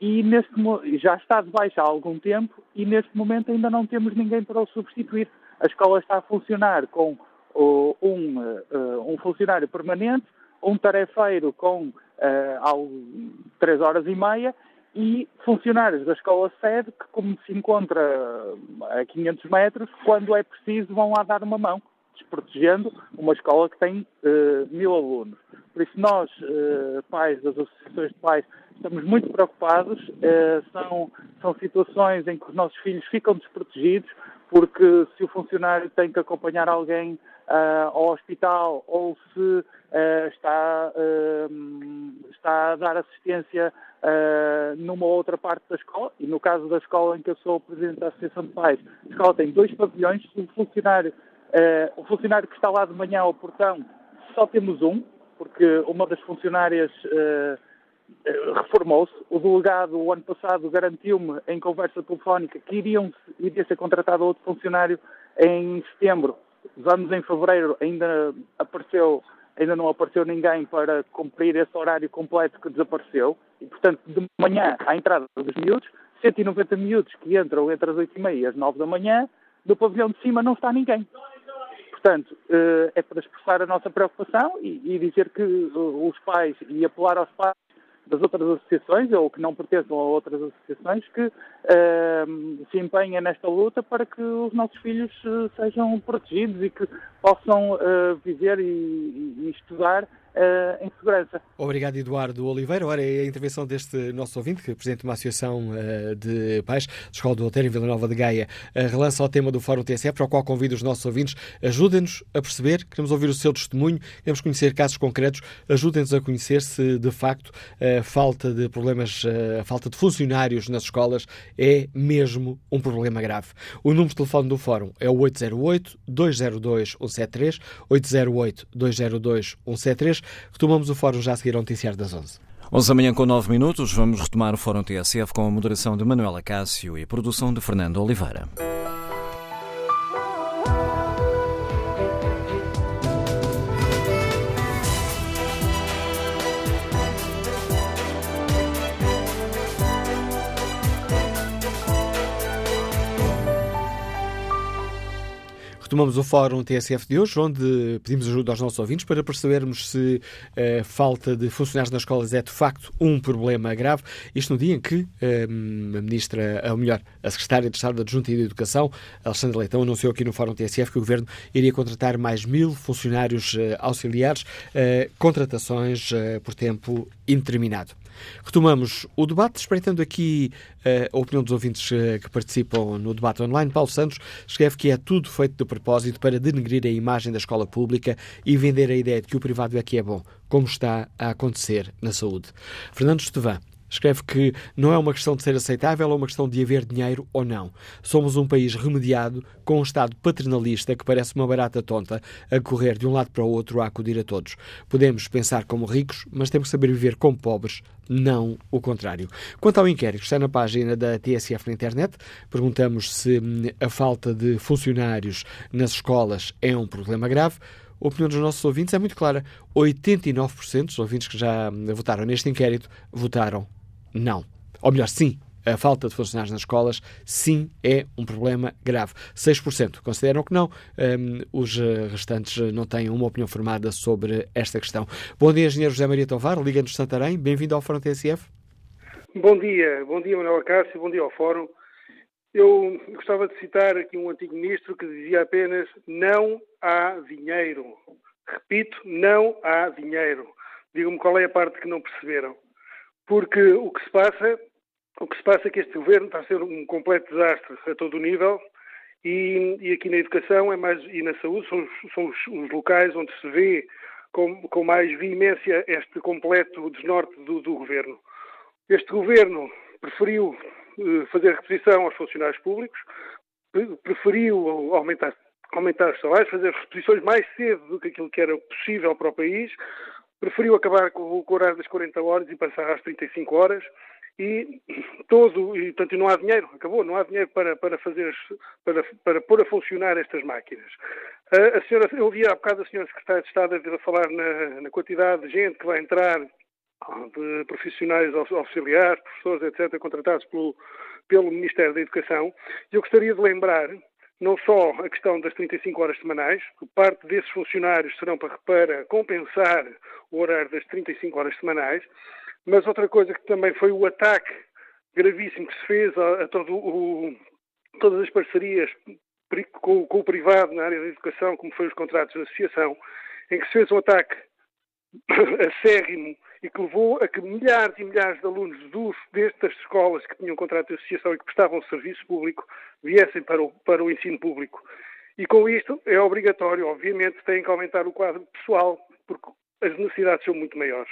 e neste, já está de baixa há algum tempo e neste momento ainda não temos ninguém para o substituir. A escola está a funcionar com uh, um, uh, um, funcionário permanente, um tarefeiro com uh, três horas e meia e funcionários da escola sede que, como se encontra a 500 metros, quando é preciso vão lá dar uma mão, desprotegendo uma escola que tem mil alunos. Por isso nós, pais das associações de pais, estamos muito preocupados. Uh, são, são situações em que os nossos filhos ficam desprotegidos, porque se o funcionário tem que acompanhar alguém uh, ao hospital ou se uh, está, está a dar assistência numa outra parte da escola, e no caso da escola em que eu sou presidente da Associação de Pais, a escola tem dois pavilhões, o funcionário, o funcionário que está lá de manhã ao portão, só temos um, porque uma das funcionárias reformou-se. O delegado, o ano passado, garantiu-me em conversa telefónica que iriam, iria ser contratado outro funcionário em setembro. Vamos em fevereiro, ainda apareceu, ainda não apareceu ninguém para cumprir esse horário completo que desapareceu. E, portanto, de manhã à entrada dos miúdos, 190 miúdos que entram entre as 8h30 e as 9 da manhã, no pavilhão de cima não está ninguém. Portanto, eh, é para expressar a nossa preocupação e dizer que eh, os pais, e apelar aos pais das outras associações ou que não pertençam a outras associações que uh, se empenhem nesta luta para que os nossos filhos uh, sejam protegidos e que possam uh, viver e, e, estudar uh, em segurança. Obrigado, Eduardo Oliveira. Ora, é a intervenção deste nosso ouvinte, que é presidente de uma associação uh, de pais de Escola do Alteiro em Vila Nova de Gaia, uh, relança o tema do Fórum TSF, para o qual convido os nossos ouvintes. Ajudem-nos a perceber, queremos ouvir o seu testemunho, queremos conhecer casos concretos, ajudem-nos a conhecer se de facto a falta de problemas, a falta de funcionários nas escolas é mesmo um problema grave. O número de telefone do Fórum é o 808 202 173, 808 202 173. Retomamos o fórum já a seguir ao noticiário das 11. 11 da manhã com 9 minutos, vamos retomar o Fórum TSF com a moderação de Manuela Cássio e a produção de Fernando Oliveira. Retomamos o Fórum TSF de hoje, onde pedimos ajuda aos nossos ouvintes para percebermos se a eh, falta de funcionários nas escolas é de facto um problema grave. Isto no dia em que eh, a Ministra, ou melhor, a Secretária de Estado Adjunta da Educação, Alexandra Leitão, anunciou aqui no Fórum TSF que o Governo iria contratar mais mil funcionários eh, auxiliares, contratações por tempo indeterminado. Retomamos o debate, espreitando aqui uh, a opinião dos ouvintes uh, que participam no debate online. Paulo Santos escreve que é tudo feito de propósito para denegrir a imagem da escola pública e vender a ideia de que o privado é que é bom, como está a acontecer na saúde. Fernando Estevão Escreve que não é uma questão de ser aceitável, é uma questão de haver dinheiro ou não. Somos um país remediado, com um Estado paternalista que parece uma barata tonta, a correr de um lado para o outro a acudir a todos. Podemos pensar como ricos, mas temos que saber viver como pobres, não o contrário. Quanto ao inquérito, está na página da TSF na internet. Perguntamos se hum, a falta de funcionários nas escolas é um problema grave. A opinião dos nossos ouvintes é muito clara. 89% dos ouvintes que já hum, votaram neste inquérito votaram não. Ou melhor, sim, a falta de funcionários nas escolas, sim, é um problema grave. 6% consideram que não, um, os eh, restantes não têm uma opinião formada sobre esta questão. Bom dia, engenheiro José Maria Tovar, Liga-nos Santarém, bem-vindo ao Fórum TSF. Bom dia, bom dia Manuel Cássio, bom dia ao Fórum. Eu gostava de citar aqui um antigo ministro que dizia apenas não há dinheiro. Repito, não há dinheiro. Digam-me qual é a parte que não perceberam porque o que se passa, o que se passa é que este governo está a ser um completo desastre a todo o nível e, e aqui na educação é mais, e na saúde são, são os, os, locais onde se vê com, com mais veemência este completo desnorte do, do governo. Este governo preferiu uh, fazer reposição aos funcionários públicos, preferiu aumentar, aumentar os salários, fazer reposições mais cedo do que aquilo que era possível para o país, preferiu acabar com o horário das 40 horas e passar às 35 horas e todo, e não há dinheiro, acabou, não há dinheiro para, para fazer, para, para pôr a funcionar estas máquinas. A, a senhora, eu ouvi há bocado a senhora Secretária de Estado a falar na, na quantidade de gente que vai entrar, de profissionais auxiliares, professores, etc., contratados pelo, pelo Ministério da Educação. Eu gostaria de lembrar não só a questão das 35 horas semanais, que parte desses funcionários serão para, para compensar o horário das 35 horas semanais, mas outra coisa que também foi o ataque gravíssimo que se fez a, a todo o, todas as parcerias com, com, o privado na área da educação, como foi os contratos de associação, em que se fez um ataque acérrimo e que levou a que milhares e milhares de alunos dos, destas escolas que tinham contrato de associação e que prestavam serviço público viessem para o, para o ensino público. E com isto é obrigatório, obviamente, têm que aumentar o quadro pessoal, porque as necessidades são muito maiores.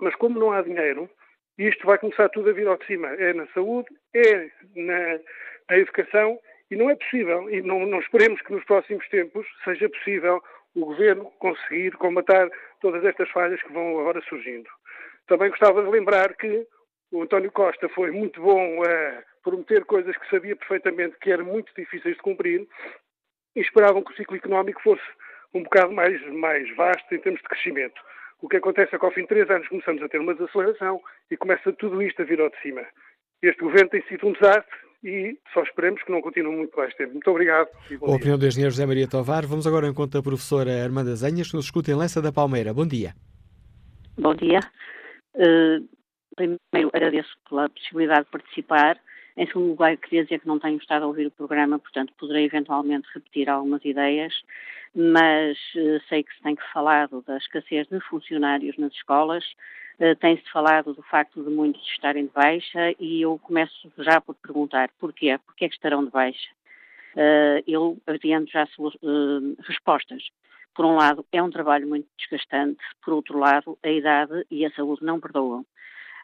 Mas como não há dinheiro, isto vai começar tudo a vir ao de cima. É na saúde, é na, na educação, e não é possível, e não, não esperemos que nos próximos tempos seja possível o Governo conseguir combatar todas estas falhas que vão agora surgindo. Também gostava de lembrar que o António Costa foi muito bom a prometer coisas que sabia perfeitamente que eram muito difíceis de cumprir e esperavam que o ciclo económico fosse um bocado mais, mais vasto em termos de crescimento. O que acontece é que ao fim de três anos começamos a ter uma desaceleração e começa tudo isto a vir ao de cima. Este governo tem sido um desastre e só esperemos que não continue muito mais tempo. Muito obrigado. A opinião do engenheiro José Maria Tovar. Vamos agora em conta da professora Armanda Zenhas, que nos escuta em Lença da Palmeira. Bom dia. Bom dia. Uh, primeiro, agradeço pela possibilidade de participar. Em segundo lugar, queria dizer que não tenho estado a ouvir o programa, portanto, poderei eventualmente repetir algumas ideias, mas uh, sei que se tem que falado da escassez de funcionários nas escolas, tem-se falado do facto de muitos estarem de baixa e eu começo já por perguntar porquê, porquê é que estarão de baixa. Uh, eu adianto já respostas. Por um lado, é um trabalho muito desgastante, por outro lado, a idade e a saúde não perdoam.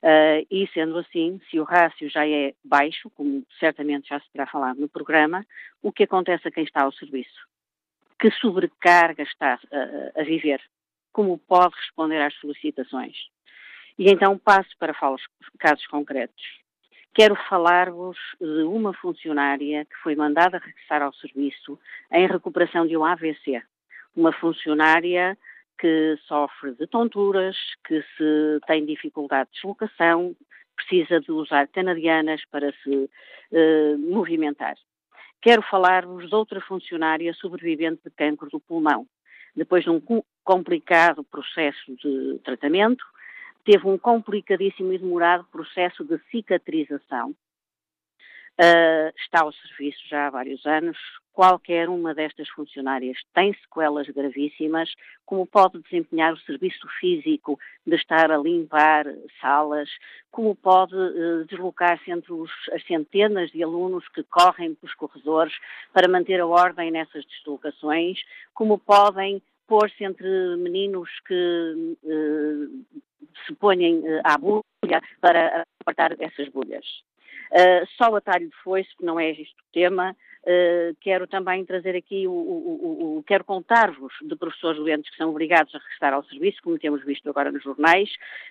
Uh, e sendo assim, se o rácio já é baixo, como certamente já se terá falado no programa, o que acontece a quem está ao serviço? Que sobrecarga está a viver? Como pode responder às solicitações? E então passo para falar casos concretos. Quero falar-vos de uma funcionária que foi mandada regressar ao serviço em recuperação de um AVC. Uma funcionária que sofre de tonturas, que se tem dificuldade de deslocação, precisa de usar canadianas para se uh, movimentar. quero falar-vos de outra funcionária sobrevivente de cancro do pulmão. Depois de um complicado processo de tratamento, teve um complicadíssimo e demorado processo de cicatrização. Uh, está ao serviço já há vários anos. Qualquer uma destas funcionárias tem sequelas gravíssimas, como pode desempenhar o serviço físico de estar a limpar salas, como pode uh, deslocar-se entre os, as centenas de alunos que correm pelos corredores para manter a ordem nessas deslocações, como podem pôr-se entre meninos que uh, se ponham à bolha para apartar essas bolhas. Uh, só o atalho de foice, que não é este o tema. Uh, quero também trazer aqui, o, o, o quero contar-vos de professores doentes que são obrigados a regressar ao serviço, como temos visto agora nos jornais,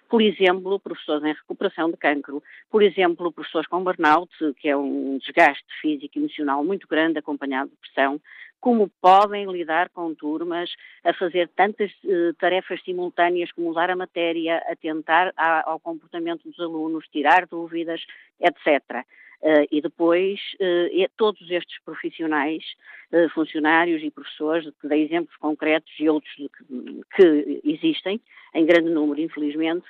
por exemplo, professores em recuperação de cancro, por exemplo, professores com burnout, que é um desgaste físico e emocional muito grande, acompanhado de pressão, como podem lidar com turmas a fazer tantas uh, tarefas simultâneas como usar a matéria, atentar a, ao comportamento dos alunos, tirar dúvidas, etc. Uh, e depois, uh, todos estes profissionais, uh, funcionários e professores, que dei exemplos concretos e outros que, que existem, em grande número, infelizmente,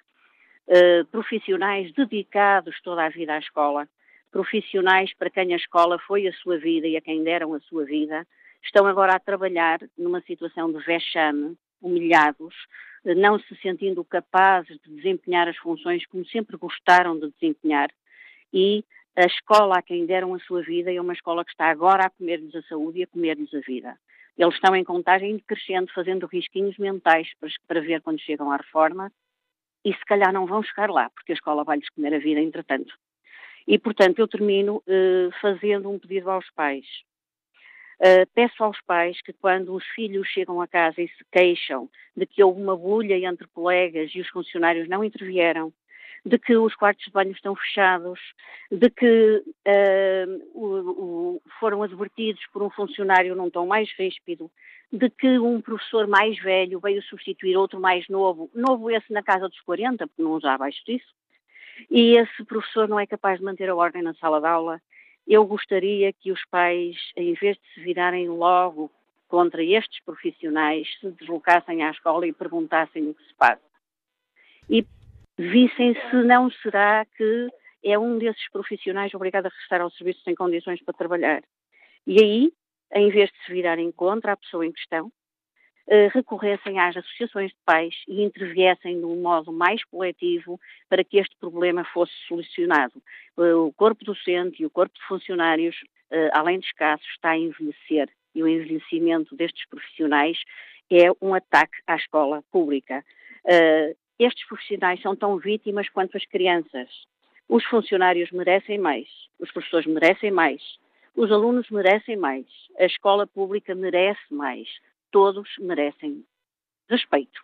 profissionais dedicados toda a vida à escola, profissionais para quem a escola foi a sua vida e a quem deram a sua vida, estão agora a trabalhar numa situação de vexame, humilhados, não se sentindo capazes de desempenhar as funções como sempre gostaram de desempenhar e a escola a quem deram a sua vida é uma escola que está agora a comer-lhes a saúde e a comer-lhes a vida. Eles estão em contagem decrescente, fazendo risquinhos mentais para, para ver quando chegam à reforma e se calhar não vão chegar lá, porque a escola vai-lhes comer a vida entretanto. E, portanto, eu termino uh, fazendo um pedido aos pais. Uh, peço aos pais que quando os filhos chegam a casa e se queixam de que houve uma bulha entre colegas e os funcionários não intervieram, de que os quartos de banho estão fechados, de que uh, o, o, foram advertidos por um funcionário num tom mais ríspido, de que um professor mais velho veio substituir outro mais novo, novo esse na casa dos 40, porque não usava abaixo disso, e esse professor não é capaz de manter a ordem na sala de aula, eu gostaria que os pais, em vez de se virarem logo contra estes profissionais, se deslocassem à escola e perguntassem o que se passa. E vissem se não será que é um desses profissionais obrigado a regressar ao serviço sem condições para trabalhar. E aí, em vez de se virarem contra a pessoa em questão, recorressem às associações de pais e interviessem de um modo mais coletivo para que este problema fosse solucionado. Eh, o corpo docente e o corpo de funcionários, eh, além de escasso, está a envelhecer e o envelhecimento destes profissionais é um ataque à escola pública. Estes profissionais são tão vítimas quanto as crianças. Os funcionários merecem mais, os professores merecem mais, os alunos merecem mais, a escola pública merece mais, todos merecem respeito.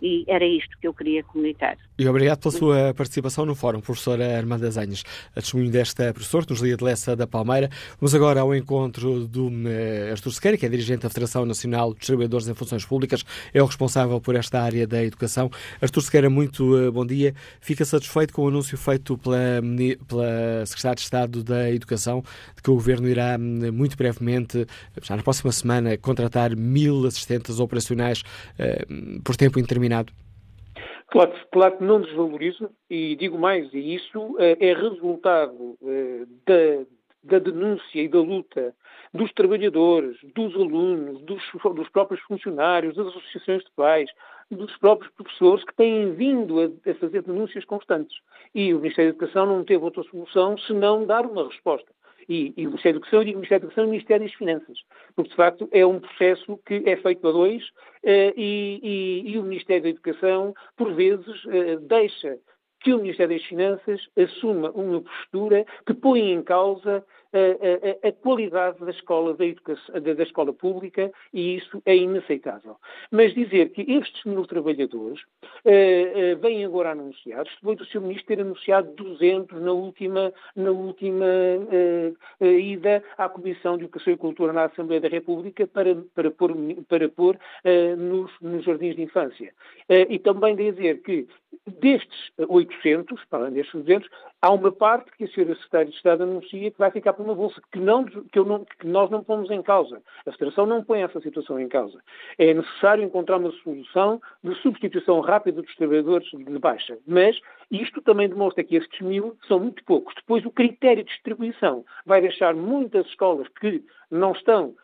E era isto que eu queria comunicar. E obrigado pela sua participação no fórum, professora Armanda Zanhas. A testemunho desta professora, nos Liga de Lessa da Palmeira. Vamos agora ao encontro do uh, Artur Sequeira, que é dirigente da Federação Nacional dos Trabalhadores em Funções Públicas, é o responsável por esta área da educação. Artur Sequeira, muito uh, bom dia. Fica satisfeito com o anúncio feito pela, pela Secretária de Estado da Educação de que o Governo irá hum, muito brevemente, já na próxima semana, contratar mil assistentes operacionais uh, por tempo indeterminado? Claro, claro que não desvalorizo e digo mais, e isso é, é resultado é, da, da denúncia e da luta dos trabalhadores, dos alunos, dos, dos, próprios funcionários, das associações de pais, dos próprios professores que têm vindo a, a, fazer denúncias constantes. E o Ministério da Educação não teve outra solução senão dar uma resposta e, e o Ministério da Educação, eu digo Ministério da Educação e o Ministério das Finanças, porque de facto é um processo que é feito a dois uh, e, e, e, o Ministério da Educação, por vezes, uh, deixa que o Ministério das Finanças assuma uma postura que põe em causa a, a, a, qualidade da escola, da, educação, da, da, escola pública e isso é inaceitável. Mas dizer que estes mil trabalhadores uh, uh, vêm agora anunciados, depois do seu ministro ter anunciado 200 na última, na última uh, ida à Comissão de Educação e Cultura na Assembleia da República para, para pôr, para pôr nos, nos, jardins de infância. e também dizer que destes 800, para além destes 200, há uma parte que a Sra. Secretária de Estado anuncia que vai ficar uma bolsa que, não, que, não, que, nós não pomos em causa. A Federação não põe essa situação em causa. É necessário encontrar uma solução de substituição rápida dos trabalhadores de baixa. Mas isto também demonstra que estes mil são muito poucos. Depois, o critério de distribuição vai deixar muitas escolas que não estão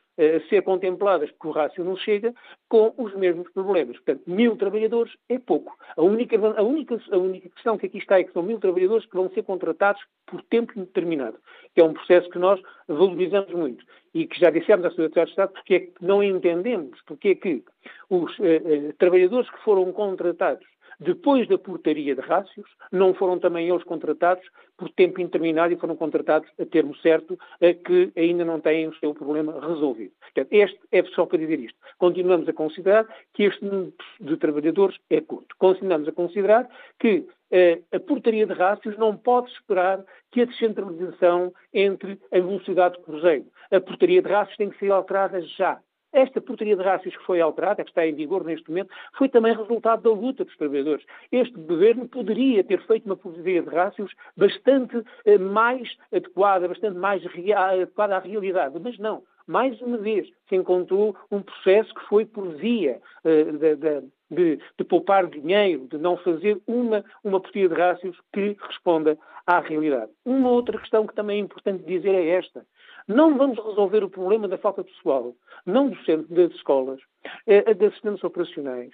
ser contempladas porque o rácio não chega, com os mesmos problemas. Portanto, mil trabalhadores é pouco. A única, a única, a única questão que aqui está é que são mil trabalhadores que vão ser contratados por tempo indeterminado, que é um processo que nós valorizamos muito e que já dissemos à Secretaria de Estado porque é que não entendemos porque é que os eh, eh, trabalhadores que foram contratados depois da portaria de rácios, não foram também eles contratados por tempo indeterminado e foram contratados a termo certo, que ainda não têm o seu problema resolvido. Portanto, este é só para dizer isto. Continuamos a considerar que este número de trabalhadores é curto. Continuamos a considerar que eh, a portaria de rácios não pode esperar que a descentralização entre a velocidade de cruzeiro. A portaria de rácios tem que ser alterada já. Esta portaria de rácios que foi alterada, que está em vigor neste momento, foi também resultado da luta dos trabalhadores. Este governo poderia ter feito uma portaria de rácios bastante eh, mais adequada, bastante mais adequada à realidade, mas não. Mais uma vez, se encontrou um processo que foi por via eh, de, de, de, de, poupar dinheiro, de não fazer uma, uma portaria de rácios que responda à realidade. Uma outra questão que também é importante dizer é esta. Não vamos resolver o problema da falta de pessoal, não docente das escolas, eh, de assistentes operacionais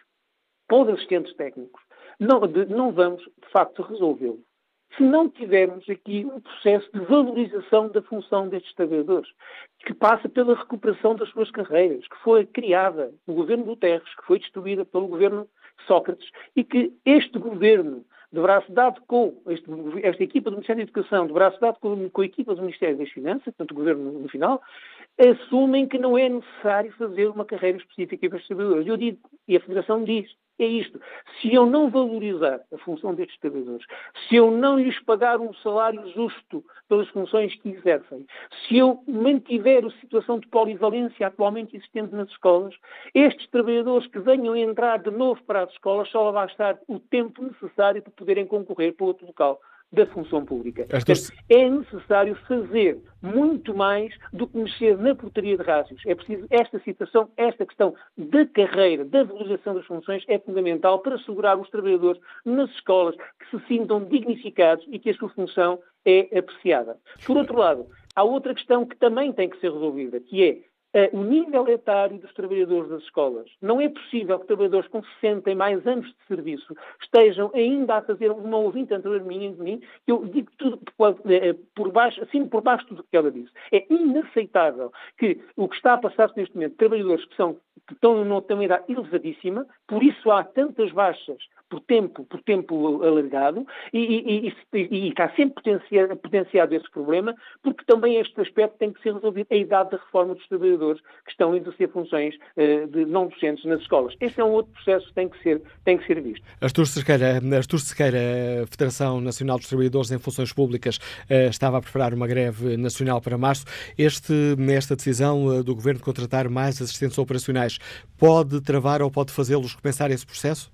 ou de assistentes técnicos. Não, de, não vamos, de facto, resolvê-lo se não tivermos aqui um processo de valorização da função destes trabalhadores, que passa pela recuperação das suas carreiras, que foi criada no governo do Terres, que foi destruída pelo governo Sócrates, e que este governo de braço dado com este, esta equipa do Ministério da Educação, de braço dado com, com a equipa do Ministério das Finanças, portanto o Governo no final, assumem que não é necessário fazer uma carreira específica para os trabalhadores. Eu digo, e a Federação diz, é isto. Se eu não valorizar a função destes trabalhadores, se eu não lhes pagar um salário justo pelas funções que exercem, se eu mantiver a situação de polivalência atualmente existente nas escolas, estes trabalhadores que venham entrar de novo para as escolas só vai bastar o tempo necessário para poderem concorrer para outro local da função pública. É necessário fazer muito mais do que mexer na portaria de rácios. É preciso esta situação, esta questão da carreira, da valorização das funções é fundamental para assegurar os trabalhadores nas escolas que se sintam dignificados e que a sua função é apreciada. Por outro lado, há outra questão que também tem que ser resolvida, que é o nível etário dos trabalhadores das escolas. Não é possível que trabalhadores com 60 e mais anos de serviço estejam ainda a fazer uma ouvinte anterior de mim, que eu digo tudo por, eh, por baixo, assim por baixo tudo o que ela disse. É inaceitável que o que está a passar-se neste momento, trabalhadores que, são, que estão numa idade elevadíssima, por isso há tantas baixas por tempo, por tempo alargado e, e, e, e está sempre potenciado, esse problema, porque também este aspecto tem que ser resolvido, a idade da reforma dos trabalhadores que estão a exercer funções uh, de não docentes nas escolas. Esse é um outro processo que tem que ser, tem que ser visto. Artur Sequeira, Artur Sequeira, Federação Nacional dos Trabalhadores em Funções Públicas, uh, estava a preparar uma greve nacional para março. Este, esta decisão uh, do Governo de contratar mais assistentes operacionais pode travar ou pode fazê-los repensar esse processo?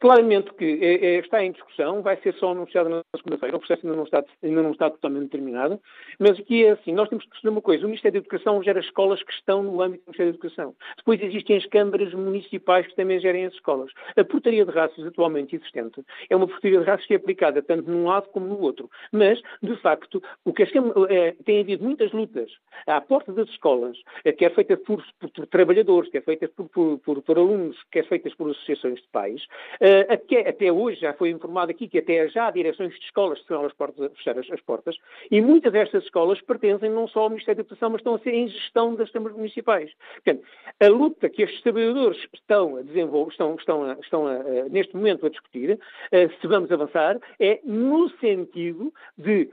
Claramente que é, é, está em discussão, vai ser só anunciado na segunda-feira, o processo ainda não, está, ainda não está totalmente terminado, mas aqui é assim, nós temos que perceber uma coisa, o Ministério da Educação gera escolas que estão no âmbito do Ministério da Educação. Depois existem as câmaras municipais que também gerem as escolas. A portaria de raças atualmente existente é uma portaria de raças que é aplicada tanto num lado como no outro, mas, de facto, o que é, tem havido muitas lutas à porta das escolas, é, que é feita por, por, por trabalhadores, que é feita por, por, alunos, que é feita por associações de pais, Uh, até, até, hoje já foi informado aqui que até já há direções de escolas que estão a fechar as, as, portas e muitas destas escolas pertencem não só ao Ministério da Educação, mas estão a ser em gestão das câmaras municipais. Portanto, a luta que estes trabalhadores estão a desenvolver, estão, estão, a, estão a, a, neste momento a discutir, uh, se vamos avançar, é no sentido de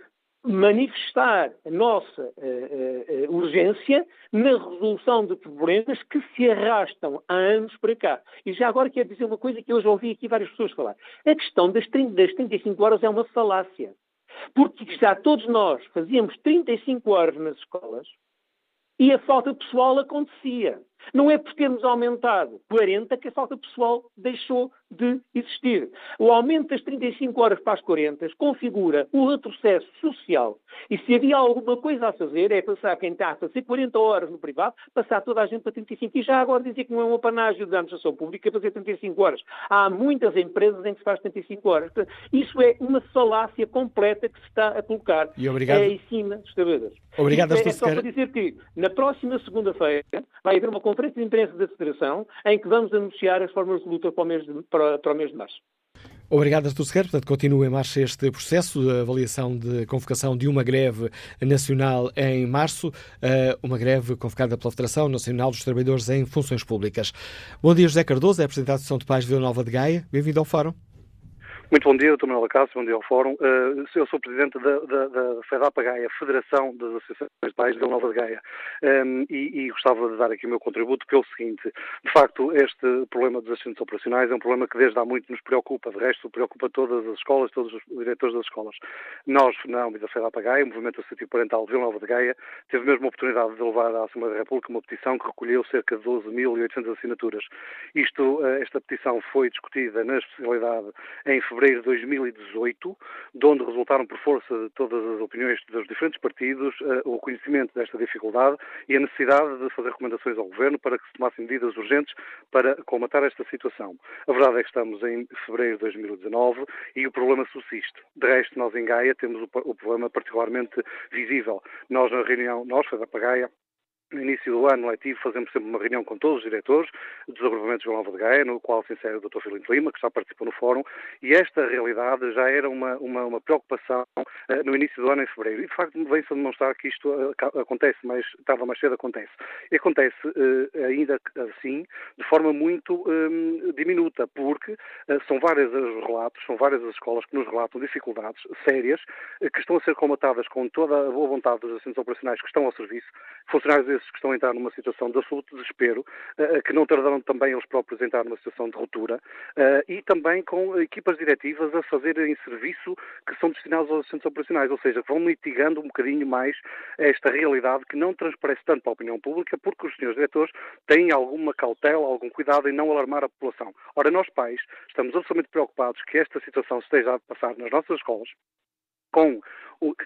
manifestar a nossa uh, uh, urgência na resolução de problemas que se arrastam há anos para cá. E já agora quero dizer uma coisa que já ouvi aqui várias pessoas falar. A questão das, 30, das 35 horas é uma falácia. Porque já todos nós fazíamos 35 horas nas escolas e a falta pessoal acontecia. Não é por termos aumentado 40 que a falta pessoal deixou de existir. O aumento das 35 horas para as 40 configura o retrocesso social. E se havia alguma coisa a fazer, é passar quem está a fazer 40 horas no privado, passar toda a gente para 35. E já agora dizer que não é um apanágio da administração pública fazer 35 horas. Há muitas empresas em que se faz 35 horas. Isso é uma falácia completa que se está a colocar e obrigado. é em cima dos trabalhadores. Obrigado, é, é só para dizer que na próxima segunda-feira vai haver uma conferência de imprensa da Federação em que vamos anunciar as formas de luta para o mês de, para, para o mês de março. Obrigado, Artur Sequeira. Portanto, continua em marcha este processo de avaliação de convocação de uma greve nacional em março, eh, uma greve convocada pela Federação Nacional dos Trabalhadores em Funções Públicas. Bom dia, José Cardoso, é Presidente da Associação de Pais Vila Nova de Gaia. Bem-vindo ao Fórum. Muito bom dia, Dr. Manuel Cássio, bom dia ao Fórum. Uh, eu sou Presidente da, da, da FEDAPA Gaia, Federação das Associações de Pais de Nova de Gaia, um, ehm, e, e, gostava de dar aqui o meu contributo pelo seguinte. De facto, este problema dos acidentes operacionais é um problema que desde há muito nos preocupa, de resto preocupa todas as escolas, todos os diretores das escolas. Nós, na âmbito da FEDAPA Gaia, o Movimento Associativo Parental de Vila Nova de Gaia, teve mesmo a oportunidade de levar à Assembleia da República uma petição que recolheu cerca de 12.800 assinaturas. Isto, uh, esta petição foi discutida na especialidade em fevereiro de 2018 2018, de onde resultaram, por força de todas as opiniões dos diferentes partidos, eh, o conhecimento desta dificuldade e a necessidade de fazer recomendações ao Governo para que se tomassem medidas urgentes para comatar esta situação. A verdade é que estamos em fevereiro de 2019 e o problema subsiste. De resto, nós em Gaia temos o problema particularmente visível. Nós, na reunião, nós, foi da Pagaia, no início do ano letivo fazemos sempre uma reunião com todos os diretores dos agrupamentos de Nova de Gaia, no qual se insere o Dr. Filipe Lima, que já participou no fórum, e esta realidade já era uma, uma, uma preocupação uh, no início do ano, em fevereiro. E, de facto, vem-se a demonstrar que isto uh, acontece, mas estava mais cedo acontece. E acontece uh, ainda assim, de forma muito diminuta, porque são vários os relatos, são várias as escolas que nos relatam dificuldades sérias que estão a ser comatadas com toda a boa vontade dos assentos operacionais que estão ao serviço, funcionários que estão a entrar numa situação de absoluto desespero, eh, que não tardaram também eles próprios a entrar numa situação de ruptura, eh, e também com equipas diretivas a fazerem serviço que são destinados aos centros operacionais, ou seja, vão mitigando um bocadinho mais esta realidade que não transparece tanto para a opinião pública, porque os senhores diretores têm alguma cautela, algum cuidado em não alarmar a população. Ora, nós pais estamos absolutamente preocupados que esta situação esteja a passar nas nossas escolas, com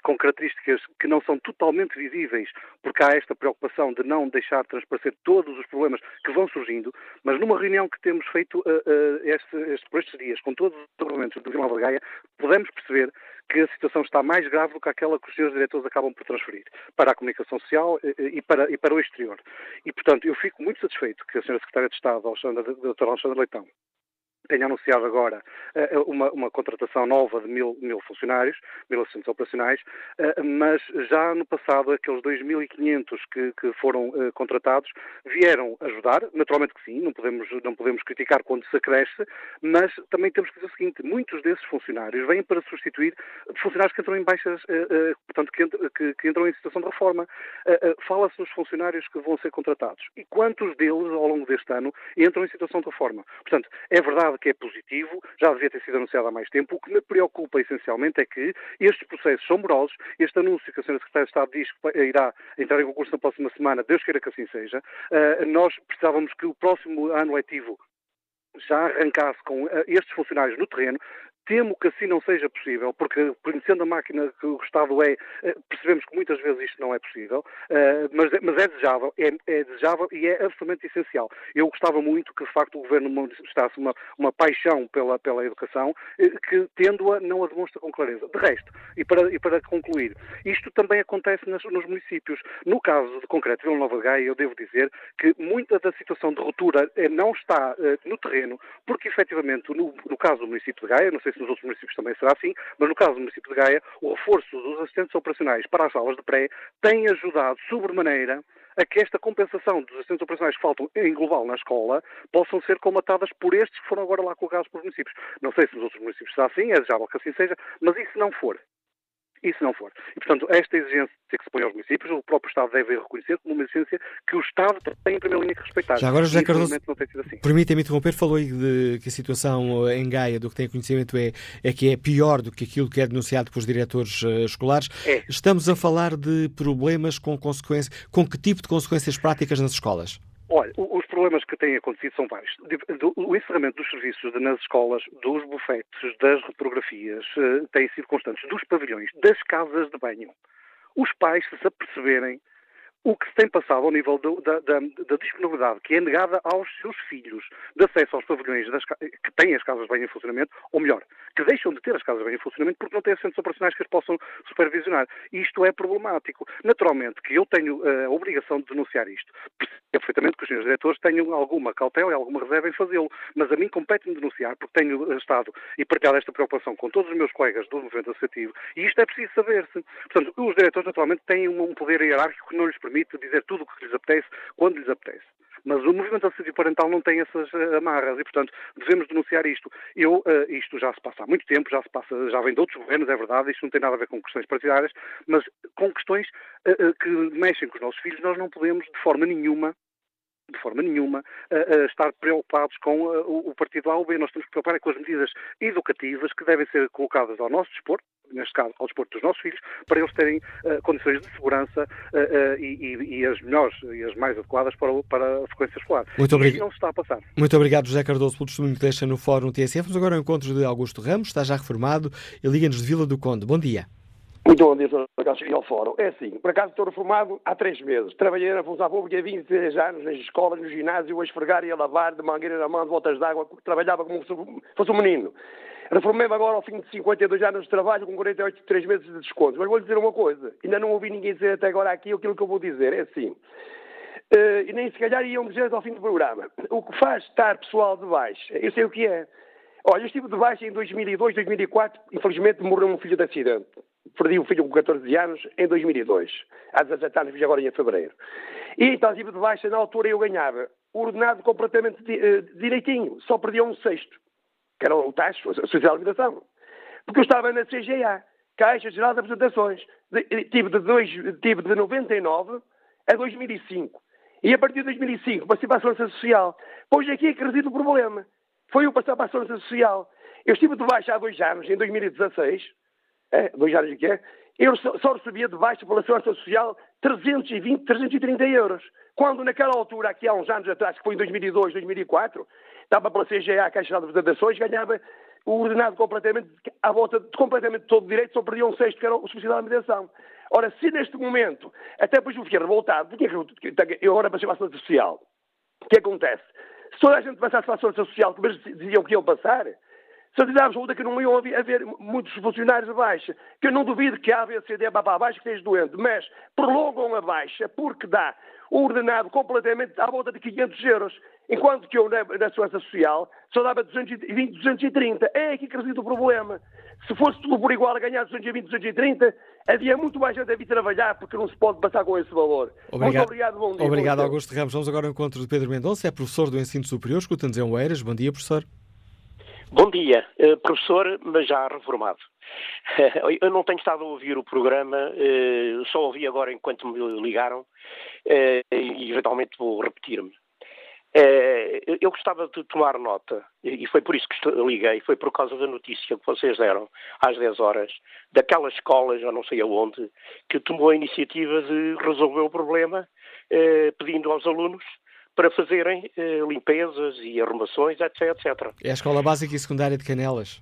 com características que não são totalmente visíveis, porque há esta preocupação de não deixar transparecer todos os problemas que vão surgindo, mas numa reunião que temos feito uh, uh, este, este, por estes dias com todos os departamentos do Vila Nova Gaia, podemos perceber que a situação está mais grave do que aquela que os senhores diretores acabam por transferir para a comunicação social uh, e para, e para o exterior. E, portanto, eu fico muito satisfeito que a senhora Secretária de Estado, a doutora Alexandra Leitão, tenha anunciado agora uh, uma, uma, contratação nova de mil, mil funcionários, mil assistentes operacionais, uh, mas já no passado aqueles 2.500 que, que foram contratados vieram ajudar, naturalmente que sim, não podemos, não podemos criticar quando se acresce, mas também temos que dizer o seguinte, muitos desses funcionários vêm para substituir funcionários que entram em baixas, portanto, que, entram em situação de reforma. Fala-se nos funcionários que vão ser contratados e quantos deles, ao longo deste ano, entram em situação de reforma. Portanto, é verdade que é positivo, já devia ter sido anunciado há mais tempo. O que me preocupa essencialmente é que estes processos são morosos. Este anúncio que a Sra. Secretária de Estado diz que irá entrar em concurso na próxima semana, Deus queira que assim seja, uh, nós precisávamos que o próximo ano letivo já arrancasse com uh, estes funcionários no terreno, Temo que assim não seja possível, porque conhecendo a máquina que o Estado é, eh, percebemos que muitas vezes isto não é possível, eh, mas, mas é desejável, é, é, desejável e é absolutamente essencial. Eu gostava muito que, de facto, o Governo manifestasse uma, uma paixão pela, pela educação, eh, que, tendo-a, não a demonstra com clareza. De resto, e para, e para concluir, isto também acontece nas, nos municípios. No caso de concreto Vila Nova de Gaia, eu devo dizer que muita da situação de ruptura não está no terreno, porque, efetivamente, no, no caso do município de Gaia, não sei sei se nos outros municípios também será assim, mas no caso do município de Gaia, o reforço dos assistentes operacionais para as salas de pré tem ajudado sobremaneira a que esta compensação dos assistentes operacionais que faltam em global na escola possam ser comatadas por estes que foram agora lá colocados pelos municípios. Não sei se nos outros municípios será assim, é desejável que assim seja, mas e se não for? E se não for? E, portanto, esta exigência que se põe aos municípios, o próprio Estado deve reconhecer como uma exigência que o Estado tem em primeira linha que respeitar. Já agora, José Cardoso, assim. permita-me interromper, falou aí de que a situação em Gaia, do que tem conhecimento, é, é que é pior do que aquilo que é denunciado pelos diretores uh, escolares. É. Estamos a falar de problemas com consequências, com que tipo de consequências práticas nas escolas? Olha, os problemas que têm acontecido são vários. O encerramento dos serviços nas escolas, dos bufetes, das reprografias, uh, têm sido constantes, dos pavilhões, das casas de banho. Os pais, se se aperceberem o que se tem passado ao nível do, da, da, da, disponibilidade que é negada aos seus filhos de acesso aos pavilhões das, que têm as casas bem em funcionamento, ou melhor, que deixam de ter as casas bem em funcionamento porque não têm centros operacionais que as possam supervisionar. Isto é problemático. Naturalmente que eu tenho eh, a obrigação de denunciar isto. Percebo perfeitamente que os senhores diretores tenham alguma cautela e alguma reserva em fazê-lo, mas a mim compete-me denunciar porque tenho estado e partilhado esta preocupação com todos os meus colegas do movimento associativo e isto é preciso saber-se. Portanto, os diretores naturalmente têm um poder hierárquico que não lhes permite dizer tudo o que lhes apetece, quando lhes apetece. Mas o movimento associativo parental não tem essas uh, amarras e, portanto, devemos denunciar isto. Eu, uh, isto já se passa há muito tempo, já se passa, já vem de outros governos, é verdade, isto não tem nada a ver com questões partidárias, mas com questões uh, que mexem com os nossos filhos, nós não podemos, de forma nenhuma, de forma nenhuma, estar preocupados com o partido A ou B. Nós temos que preocupar com as medidas educativas que devem ser colocadas ao nosso dispor, neste caso ao desporto dos nossos filhos, para eles terem uh, condições de segurança uh, uh, e, e, as melhores e as mais adequadas para, para a frequência escolar. Muito obrigado. não se está a passar. Muito obrigado, José Cardoso, pelo testemunho que deixa no Fórum TSF. Vamos agora ao encontro de Augusto Ramos, está já reformado e liga-nos de Vila do Conde. Bom dia. Muito bom dia, Sr. Cheguei ao fórum. É assim, por acaso estou reformado há três meses. Trabalhei na função pública há 23 anos, nas escolas, no ginásio, a esfregar e a lavar, de mangueira na mão, de voltas d'água, trabalhava como se fosse um menino. Reformei-me agora ao fim de 52 anos de trabalho, com 48, 3 meses de desconto. Mas vou-lhe dizer uma coisa, ainda não ouvi ninguém dizer até agora aqui aquilo que eu vou dizer. É assim, uh, e nem se calhar iam dizer ao fim do programa. O que faz estar pessoal de baixo, eu sei o que é. Olha, eu estive de baixo em 2002, 2004, infelizmente morreu um filho de acidente. Perdi o filho com 14 anos em 2002. Há 17 anos, fiz agora em fevereiro. E então estive de baixa, na altura eu ganhava ordenado completamente uh, direitinho, só perdia um sexto que era o taxa, a social de habitação. Porque eu estava na CGA, Caixa Geral de Apresentações. Tive de, de 99 a 2005. E a partir de 2005 passei para a Segurança Social. Pois aqui é que reside o problema. Foi eu passar para a Segurança Social. Eu estive de baixo há dois anos, em 2016, é, dois anos de quê? Eu só, só recebia de baixo pela Segurança Social 320, 330 euros. Quando naquela altura, aqui há uns anos atrás, que foi em 2002, 2004, estava pela CGA, a Caixa de Apresentações, ganhava o ordenado completamente, à volta de completamente todo direito, só perdia um sexto, que era o subsídio de alimentação. Ora, se neste momento, até depois eu fiquei revoltado, porque eu agora passei para a Segurança Social, o que acontece? Se toda a gente passasse para a Segurança Social, como eles diziam que iam passar, certeza absoluta que não iam haver, muitos funcionários a baixa, que eu não duvido que a ABCD vá para a baixa que esteja doente, mas prolongam a baixa porque dá o ordenado completamente à volta de 500 euros, enquanto que eu na, na Segurança Social só dava 220, 230. É aqui que reside o problema. Se fosse tudo por igual a ganhar 220, 230, havia muito mais gente a vir trabalhar porque não se pode passar com esse valor. Obrigado. Muito obrigado, bom dia. Obrigado, Augusto Ramos. Vamos agora ao encontro de Pedro Mendonça, é professor do Ensino Superior, escuta-nos em Oeiras. Bom dia, professor. Bom dia, uh, professor, mas já reformado. Eu não tenho estado a ouvir o programa, uh, só ouvi agora enquanto me ligaram uh, e eventualmente vou repetir-me. Eu gostava de tomar nota, e foi por isso que liguei, foi por causa da notícia que vocês deram às 10 horas, daquela escola, já não sei aonde, que tomou a iniciativa de resolver o problema, pedindo aos alunos para fazerem eh, limpezas e arrumações, etc, etc. É a Escola Básica e Secundária de Canelas.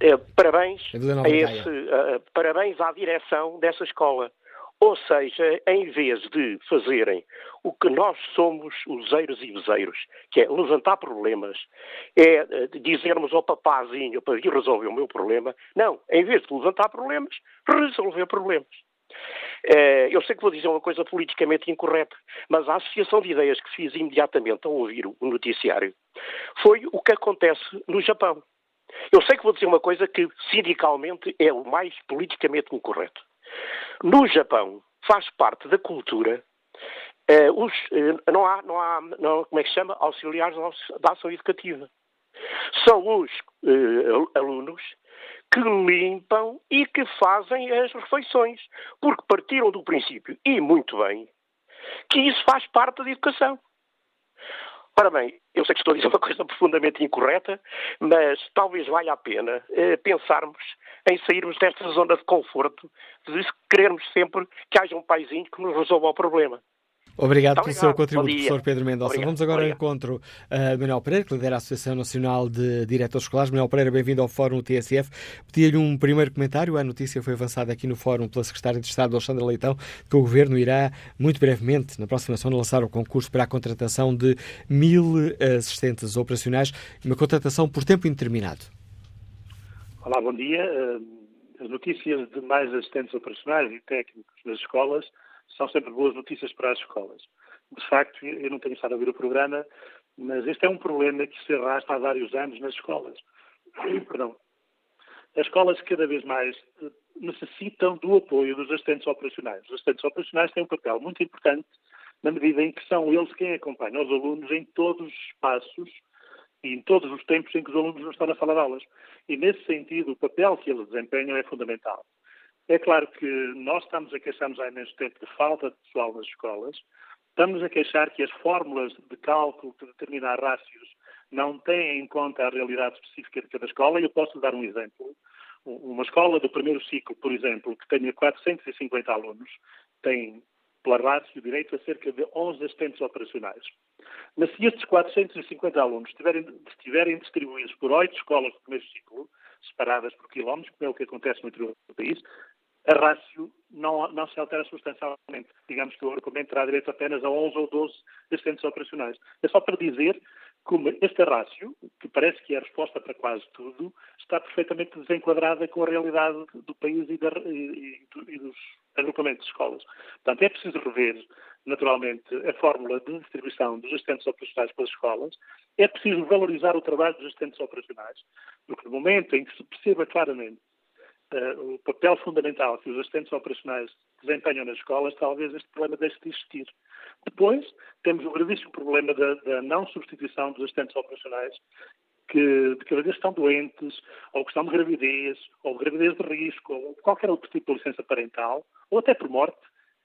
É, parabéns, a esse, uh, parabéns à direção dessa escola. Ou seja, em vez de fazerem o que nós somos useiros e bezeiros, que é levantar problemas, é uh, dizermos ao papazinho para vir resolver o meu problema, não, em vez de levantar problemas, resolver problemas. Eh, eu sei que vou dizer uma coisa politicamente incorreta, mas a associação de ideias que fiz imediatamente ao ouvir o noticiário foi o que acontece no Japão. Eu sei que vou dizer uma coisa que sindicalmente é o mais politicamente incorreto. No Japão faz parte da cultura eh, os, eh, não há, não há não, como é que chama? Auxiliares da ação educativa. São os alunos que limpam e que fazem as refeições, porque partiram do princípio, e muito bem, que isso faz parte da educação. Ora bem, eu sei que estou a dizer uma coisa profundamente incorreta, mas talvez valha a pena eh, pensarmos em sairmos desta zona de conforto, de querermos sempre que haja um paizinho que nos resolva o problema. Obrigado Muito pelo obrigado. seu contributo, professor Pedro Mendonça. Obrigado. Vamos agora ao encontro uh, Manuel Pereira, que lidera a Associação Nacional de Diretores Escolares. Manuel Pereira, bem-vindo ao Fórum TSF. Pedi-lhe um primeiro comentário. A notícia foi avançada aqui no Fórum pela Secretária de Estado, Alexandra Leitão, que o Governo irá, muito brevemente, na próxima semana, lançar o concurso para a contratação de mil assistentes operacionais, uma contratação por tempo indeterminado. Olá, bom dia. As notícias de mais assistentes operacionais e técnicos das escolas são sempre boas notícias para as escolas. De facto, eu não tenho estado a ouvir o programa, mas este é um problema que se arrasta há vários anos nas escolas. Perdão. As escolas cada vez mais eh, necessitam do apoio dos assistentes operacionais. Os assistentes operacionais têm um papel muito importante na medida em que são eles quem acompanham os alunos em todos os espaços e em todos os tempos em que os alunos não estão a falar aulas. E, nesse sentido, o papel que eles desempenham é fundamental. É claro que nós estamos a queixar-nos há imenso tempo de falta de pessoal nas escolas, estamos a queixar que as fórmulas de cálculo de determinar rácios não têm em conta a realidade específica de cada escola, e eu posso dar um exemplo. Uma escola do primeiro ciclo, por exemplo, que tenha 450 alunos, tem, pela rácio, direito a cerca de 11 assistentes operacionais. Mas se estes 450 alunos estiverem, estiverem distribuídos por oito escolas do primeiro ciclo, separadas por quilómetros, como é o que acontece no interior do país, a rácio não, não, se altera substancialmente. Digamos que o argumento terá direito apenas a 11 ou 12 assistentes operacionais. É só para dizer como esta rácio, que parece que é a resposta para quase tudo, está perfeitamente desenquadrada com a realidade do país e, da, e, e dos agrupamentos de escolas. Portanto, é preciso rever, naturalmente, a fórmula de distribuição dos assistentes operacionais pelas escolas, é preciso valorizar o trabalho dos assistentes operacionais, porque no momento em que se perceba claramente uh, o papel fundamental que os assistentes operacionais desempenham nas escolas, talvez este problema deixe de existir. Depois, temos o gravíssimo problema da, da não substituição dos assistentes operacionais que de cada vez estão doentes, ou que estão de gravidez, ou de gravidez de risco, ou qualquer outro tipo de licença parental, ou até por morte,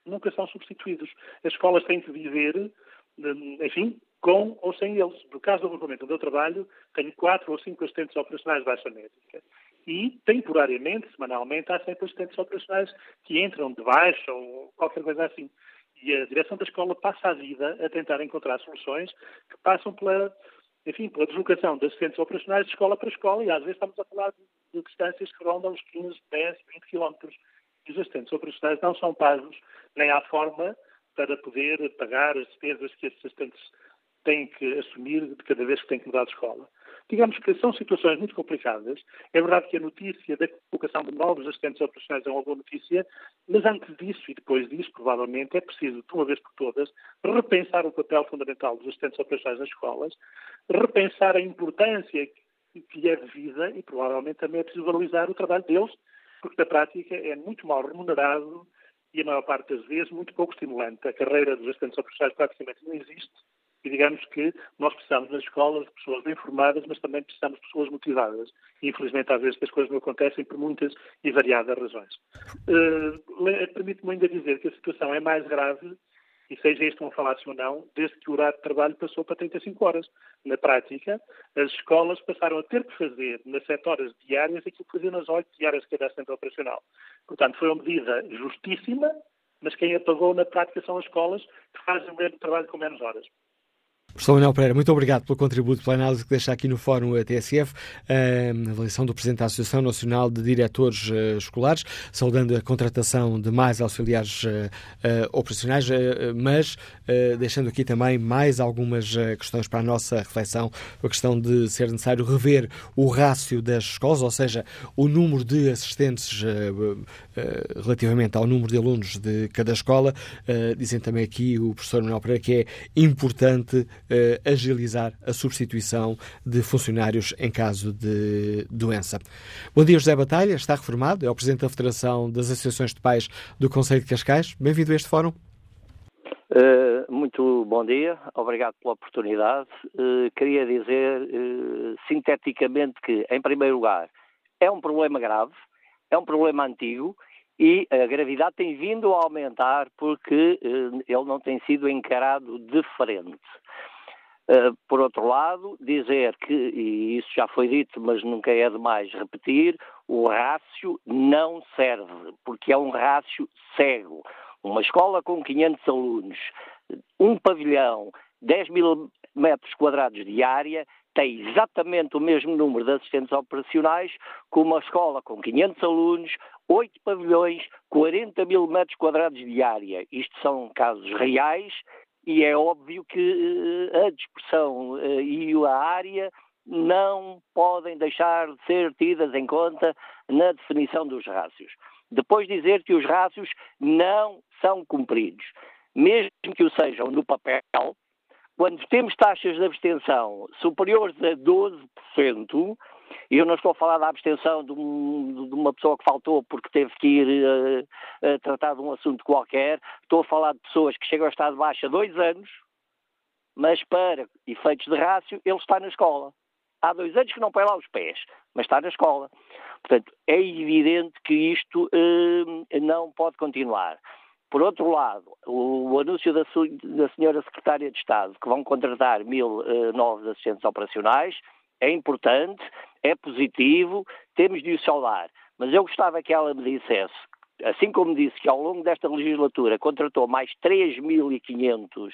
nunca são substituídos. As escolas têm que viver, hum, enfim, com ou sem eles. No caso do agrupamento onde eu trabalho, tenho quatro ou cinco assistentes operacionais de baixa médica e, temporariamente, semanalmente, há sempre assistentes operacionais que entram de baixa ou qualquer coisa assim. E a direção da escola passa a vida a tentar encontrar soluções que passam pela, enfim, pela deslocação de assistentes operacionais de escola para escola e às vezes estamos a falar de, distâncias que rondam os 15, 10, 20 quilómetros. E os assistentes operacionais não são pagos nem há forma para poder pagar as despesas que esses assistentes têm que assumir de cada vez que têm que mudar de escola. Digamos que são situações muito complicadas. É verdade que a notícia da colocação de novos assistentes operacionais é uma boa notícia, mas antes disso e depois disso, provavelmente, é preciso, de uma vez por todas, repensar o papel fundamental dos assistentes operacionais nas escolas, repensar a importância que é devida e, provavelmente, também é preciso valorizar o trabalho deles, porque, na prática, é muito mal remunerado e, a maior parte das vezes, muito pouco estimulante. A carreira dos assistentes operacionais praticamente não existe e digamos que nós precisamos nas escolas de pessoas bem formadas, mas também precisamos de pessoas motivadas. E, infelizmente, às vezes as coisas não acontecem por muitas e variadas razões. Uh, Permite-me ainda dizer que a situação é mais grave, e seja este um falácio ou não, desde que o horário de trabalho passou para 35 horas. Na prática, as escolas passaram a ter que fazer nas 7 horas diárias aquilo que faziam nas 8 diárias de cada centro operacional. Portanto, foi uma medida justíssima, mas quem a pagou na prática são as escolas que fazem o mesmo trabalho com menos horas. Professor Manuel Pereira, muito obrigado pelo contributo, pela análise que deixa aqui no Fórum TSF, a avaliação do Presidente da Associação Nacional de Diretores uh, Escolares, saudando a contratação de mais auxiliares uh, operacionais, mas deixando aqui também mais algumas questões para a nossa reflexão, a questão de ser necessário rever o rácio das escolas, ou seja, o número de assistentes relativamente ao número de alunos de cada escola. dizem também aqui o professor Manuel Pereira que é importante uh, agilizar a substituição de funcionários em caso de doença. Bom dia, José Batalha, está reformado, é o Presidente da Federação das Associações de Pais do Conselho de Cascais. Bem-vindo a este fórum. Uh, muito bom dia, obrigado pela oportunidade. Uh, queria dizer uh, sinteticamente que, em primeiro lugar, é um problema grave, é um problema antigo e a gravidade tem vindo a aumentar porque ele não tem sido encarado de frente. Uh, por outro lado, dizer que, e isso já foi dito, mas nunca é demais repetir, o rácio não serve, porque é um rácio cego. Uma escola com 500 alunos um pavilhão, 10 mil metros quadrados de área, tem exatamente o mesmo número de assistentes operacionais que uma escola com 500 alunos, 8 pavilhões, 40 mil metros quadrados de área. Isto são casos reais e é óbvio que uh, a dispersão uh, e a área não podem deixar de ser tidas em conta na definição dos rácios. Depois dizer que os rácios não são cumpridos, mesmo que o sejam no papel, quando temos taxas de abstenção superiores a 12%, e eu não estou a falar da abstenção de, um, de uma pessoa que faltou porque teve que ir uh, tratar de um assunto qualquer, estou a falar de pessoas que chegam a estar de baixa dois anos, mas para efeitos de rácio, ele está na escola. Há dois anos que não põe lá os pés, mas está na escola. Portanto, é evidente que isto uh, não pode continuar. Por outro lado, o, o anúncio da, da, senhora Secretária de Estado que vão contratar mil uh, novos assistentes operacionais é importante, é positivo, temos de o saudar. Mas eu gostava que ela me dissesse, assim como disse que ao longo desta legislatura contratou mais 3.500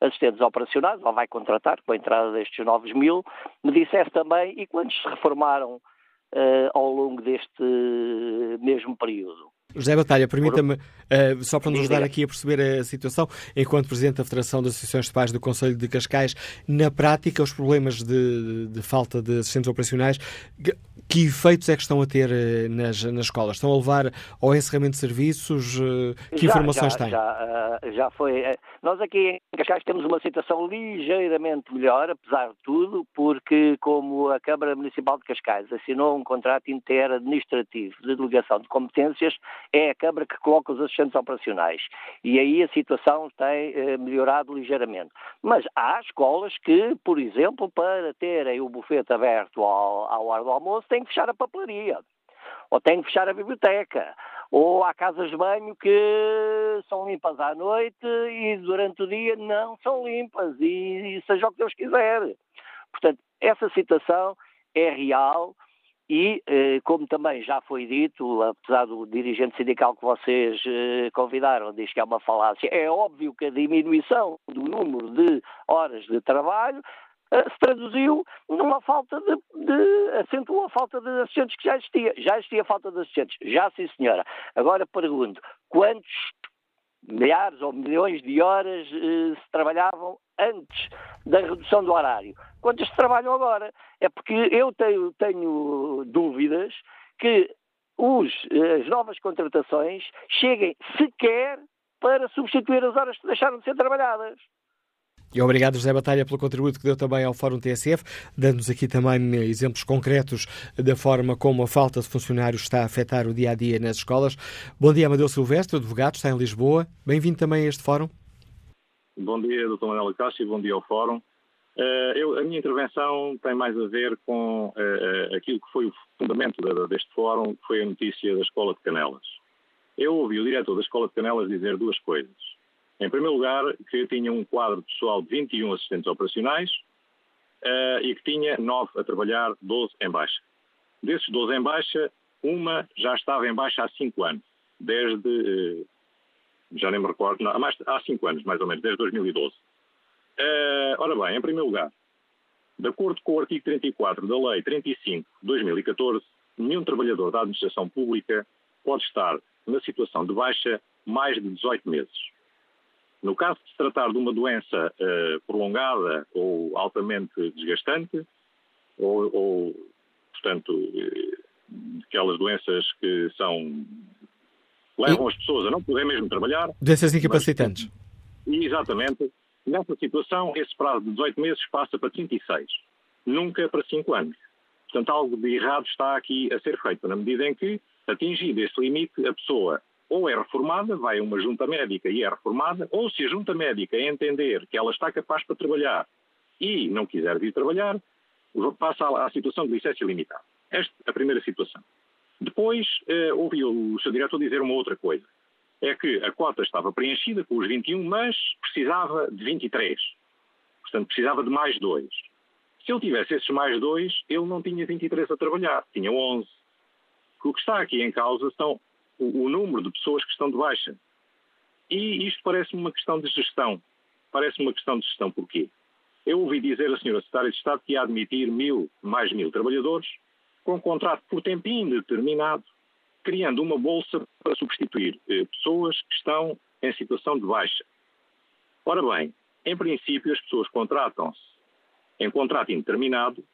assistentes operacionais, ou vai contratar com a entrada destes novos mil, me dissesse também e quantos se reformaram uh, ao longo deste mesmo período. José Batalha, permita-me, uh, só para nos ajudar aqui a perceber a situação, enquanto Presidente da Federação das Associações de Pais do Conselho de Cascais, na prática, os problemas de, de falta de assistentes operacionais, que efeitos é que estão a ter uh, nas, nas escolas? Estão a levar ao encerramento de serviços? Uh, que já, informações já, têm? Já, já foi. Nós aqui em Cascais temos uma situação ligeiramente melhor, apesar de tudo, porque como a Câmara Municipal de Cascais assinou um contrato interadministrativo de delegação de competências, é a Câmara que coloca os assistentes operacionais. E aí a situação tem eh, melhorado ligeiramente. Mas há escolas que, por exemplo, para terem o bufete aberto ao, ao ar do almoço, têm que fechar a papelaria. Ou têm que fechar a biblioteca. Ou há casas de banho que são limpas à noite e durante o dia não são limpas. E, e seja o que Deus quiser. Portanto, essa situação é real e, eh, como também já foi dito, apesar do dirigente sindical que vocês eh, convidaram, diz que é uma falácia, é óbvio que a diminuição do número de horas de trabalho se traduziu numa falta de, de, acentuou a falta de assistentes que já existia. Já existia falta de assistentes, já sim senhora. Agora pergunto, quantos milhares ou milhões de horas eh, se trabalhavam antes da redução do horário. Quantas se trabalham agora? É porque eu tenho, tenho dúvidas que os, as novas contratações cheguem sequer para substituir as horas que deixaram de ser trabalhadas. E obrigado, José Batalha, pelo contributo que deu também ao Fórum TSF, dando-nos aqui também exemplos concretos da forma como a falta de funcionários está a afetar o dia a dia nas escolas. Bom dia, Amadeu Silvestre, advogado, está em Lisboa. Bem-vindo também a este Fórum. Bom dia, Dr. Manuel Castro, e bom dia ao Fórum. Uh, eu, a minha intervenção tem mais a ver com uh, aquilo que foi o fundamento deste fórum, que foi a notícia da Escola de Canelas. Eu ouvi o diretor da Escola de Canelas dizer duas coisas. Em primeiro lugar, que tinha um quadro pessoal de 21 assistentes operacionais uh, e que tinha 9 a trabalhar, 12 em baixa. Desses 12 em baixa, uma já estava em baixa há 5 anos, desde, uh, já nem me recordo, não, há, mais, há 5 anos mais ou menos, desde 2012. Uh, eh, ora bem, em primeiro lugar, de acordo com o artigo 34 da Lei 35 de 2014, nenhum trabalhador da administração pública pode estar na situação de baixa mais de 18 meses. No caso de se tratar de uma doença uh, prolongada ou altamente desgastante, ou, ou portanto, uh, aquelas doenças que são levam as pessoas a não poder mesmo trabalhar. Doenças incapacitantes. Mas, exatamente. Nessa situação, esse prazo de 18 meses passa para 36, nunca para 5 anos. Portanto, algo de errado está aqui a ser feito, na medida em que, atingido esse limite, a pessoa ou é reformada, vai a uma junta médica e é reformada, ou se a junta médica entender que ela está capaz para trabalhar e não quiser vir trabalhar, passa à, situação de licença limitada. Esta é a primeira situação. Depois, eh, ouvi o seu diretor dizer uma outra coisa. É que a cota estava preenchida com os 21, mas precisava de 23. Portanto, precisava de mais dois. Se ele tivesse esses mais dois, ele não tinha 23 a trabalhar, tinha 11. O que está aqui em causa são o, número de pessoas que estão de baixa. E isto parece-me uma questão de gestão. parece uma questão de gestão. Porquê? Eu ouvi dizer a senhora Secretária de Estado que ia admitir mil, mais mil trabalhadores com contrato por tempo indeterminado, criando uma bolsa para substituir eh, pessoas que estão em situação de baixa. Ora bem, em princípio as pessoas contratam-se em contrato indeterminado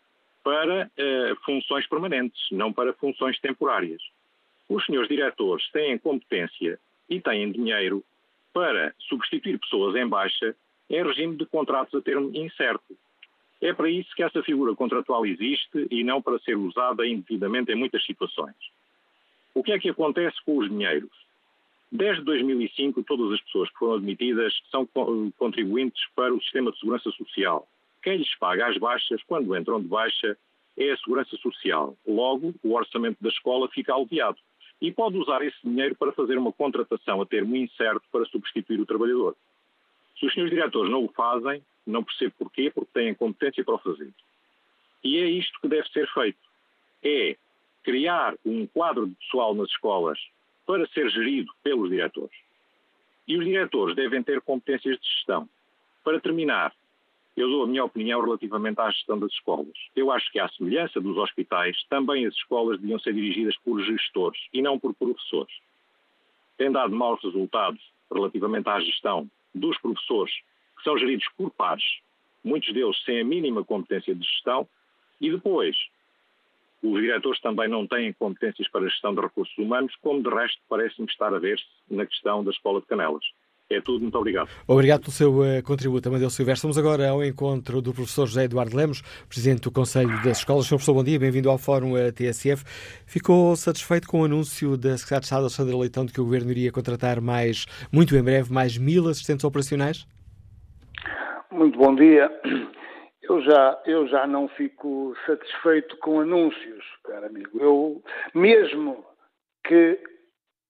para eh, funções permanentes, não para funções temporárias. Os senhores diretores têm competência e têm dinheiro para substituir pessoas em baixa em regime de contratos a termo incerto. É para isso que essa figura contratual existe e não para ser usada indevidamente em muitas situações. O que é que acontece com os dinheiros? Desde 2005, todas as pessoas que foram admitidas são contribuintes para o sistema de segurança social. Quem lhes paga as baixas, quando entram de baixa, é a segurança social. Logo, o orçamento da escola fica aliviado e pode usar esse dinheiro para fazer uma contratação a termo incerto para substituir o trabalhador. Se os senhores diretores não o fazem, não percebo porquê, porque têm competência para o fazer. E é isto que deve ser feito. É criar um quadro de pessoal nas escolas para ser gerido pelos diretores. E os diretores devem ter competências de gestão. Para terminar, eu dou a minha opinião relativamente à gestão das escolas. Eu acho que, à semelhança dos hospitais, também as escolas deviam ser dirigidas por gestores e não por professores. Tem dado maus resultados relativamente à gestão dos professores, que são geridos por pares, muitos deles sem a mínima competência de gestão, e depois os diretores também não têm competências para a gestão de recursos humanos, como de resto parece-me estar a ver-se na questão da Escola de Canelas. É tudo, muito obrigado. Obrigado pelo seu uh, contributo, Amadeu Silvestre. Vamos agora ao encontro do professor José Eduardo Lemos, Presidente do Conselho das Escolas. Sr. Professor, bom dia, bem-vindo ao Fórum uh, TSF. Ficou satisfeito com o anúncio da Secretaria de Estado, Alexandra Leitão, de que o Governo iria contratar mais, muito em breve, mais mil assistentes operacionais? Muito bom dia. Eu já, eu já não fico satisfeito com anúncios, caro amigo. Eu, mesmo que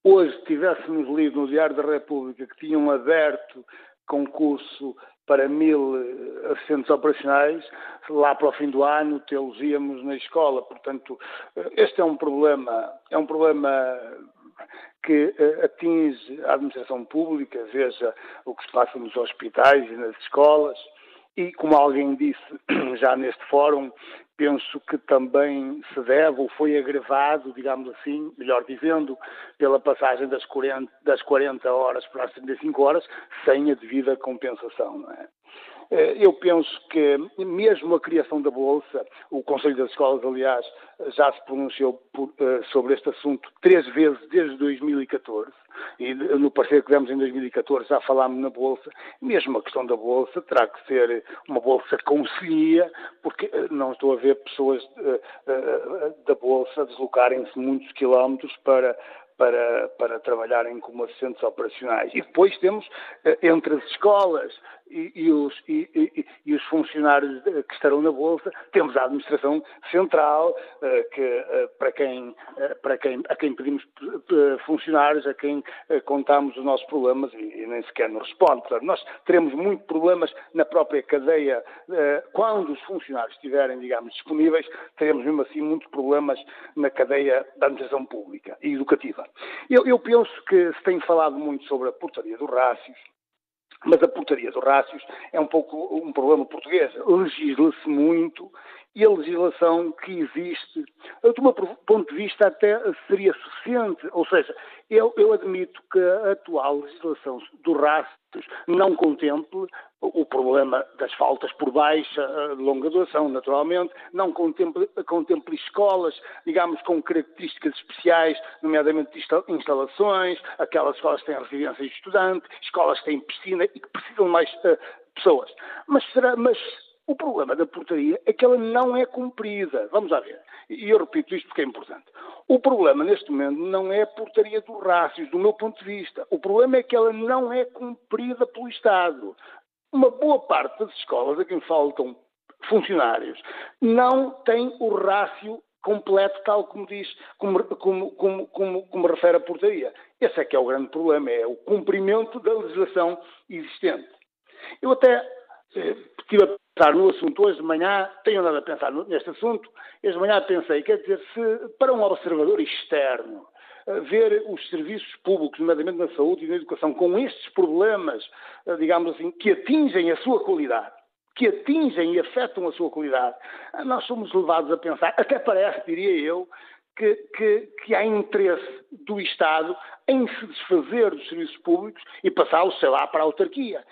hoje tivéssemos lido no Diário da República que tinham aberto concurso para mil eh, assistentes operacionais, lá para o fim do ano tê-los íamos na escola. Portanto, eh, este é um problema, é um problema que eh, atinge a administração pública, veja o que se passa nos hospitais e nas escolas, e, como alguém disse já neste fórum, penso que também se deve ou foi agravado, digamos assim, melhor dizendo, pela passagem das 40, das 40 horas para as 35 horas, sem a devida compensação. Não é? Eh, eu penso que, mesmo a criação da Bolsa, o Conselho das Escolas, aliás, já se pronunciou por, uh, sobre este assunto três vezes desde 2014, e no parecer que demos em 2014 já falámos na Bolsa, mesmo a questão da Bolsa terá que ser uma Bolsa conselhia, porque não estou a ver pessoas da Bolsa deslocarem-se muitos quilómetros para para, para trabalharem como assistentes operacionais. E depois temos, entre as escolas, e, e, os, e, e, os, funcionários que estarão na Bolsa, temos a administração central, eh, que, eh, para, quem, eh, para quem, a quem pedimos funcionários, a quem contamos os nossos problemas e, nem sequer nos responde. Portanto, nós teremos muitos problemas na própria cadeia. Quando os funcionários estiverem, digamos, disponíveis, teremos mesmo assim muitos problemas na cadeia da administração pública e educativa. Eu, eu penso que se tem falado muito sobre a portaria dos rácios, mas a portaria dos rácios é um pouco um problema português. Legisla-se muito e a legislação que existe, de um ponto de vista, até seria suficiente. Ou seja, eu, eu admito que a atual legislação do rastros não contemple o problema das faltas por baixa, longa duração, naturalmente, não contemple, contemple escolas, digamos, com características especiais, nomeadamente de instalações, aquelas escolas que têm residência de estudante, escolas que têm piscina e que precisam de mais uh, pessoas. Mas, será, mas o problema da portaria é que ela não é cumprida. Vamos lá ver. E eu repito isto porque é importante. O problema neste momento não é a portaria dos rácios, do meu ponto de vista. O problema é que ela não é cumprida pelo Estado. Uma boa parte das escolas a quem faltam funcionários não tem o rácio completo, tal como diz, como, como, como, como, como refere a portaria. Esse é que é o grande problema, é o cumprimento da legislação existente. Eu até estive a pensar no assunto hoje de manhã, tenho andado a pensar neste assunto, hoje de manhã pensei, quer dizer, se para um observador externo ver os serviços públicos, nomeadamente na saúde e na educação, com estes problemas, digamos assim, que atingem a sua qualidade, que atingem e afetam a sua qualidade, nós somos levados a pensar, até parece, diria eu, que, que, que, há interesse do Estado em se desfazer dos serviços públicos e passá-los, sei lá, para a autarquia.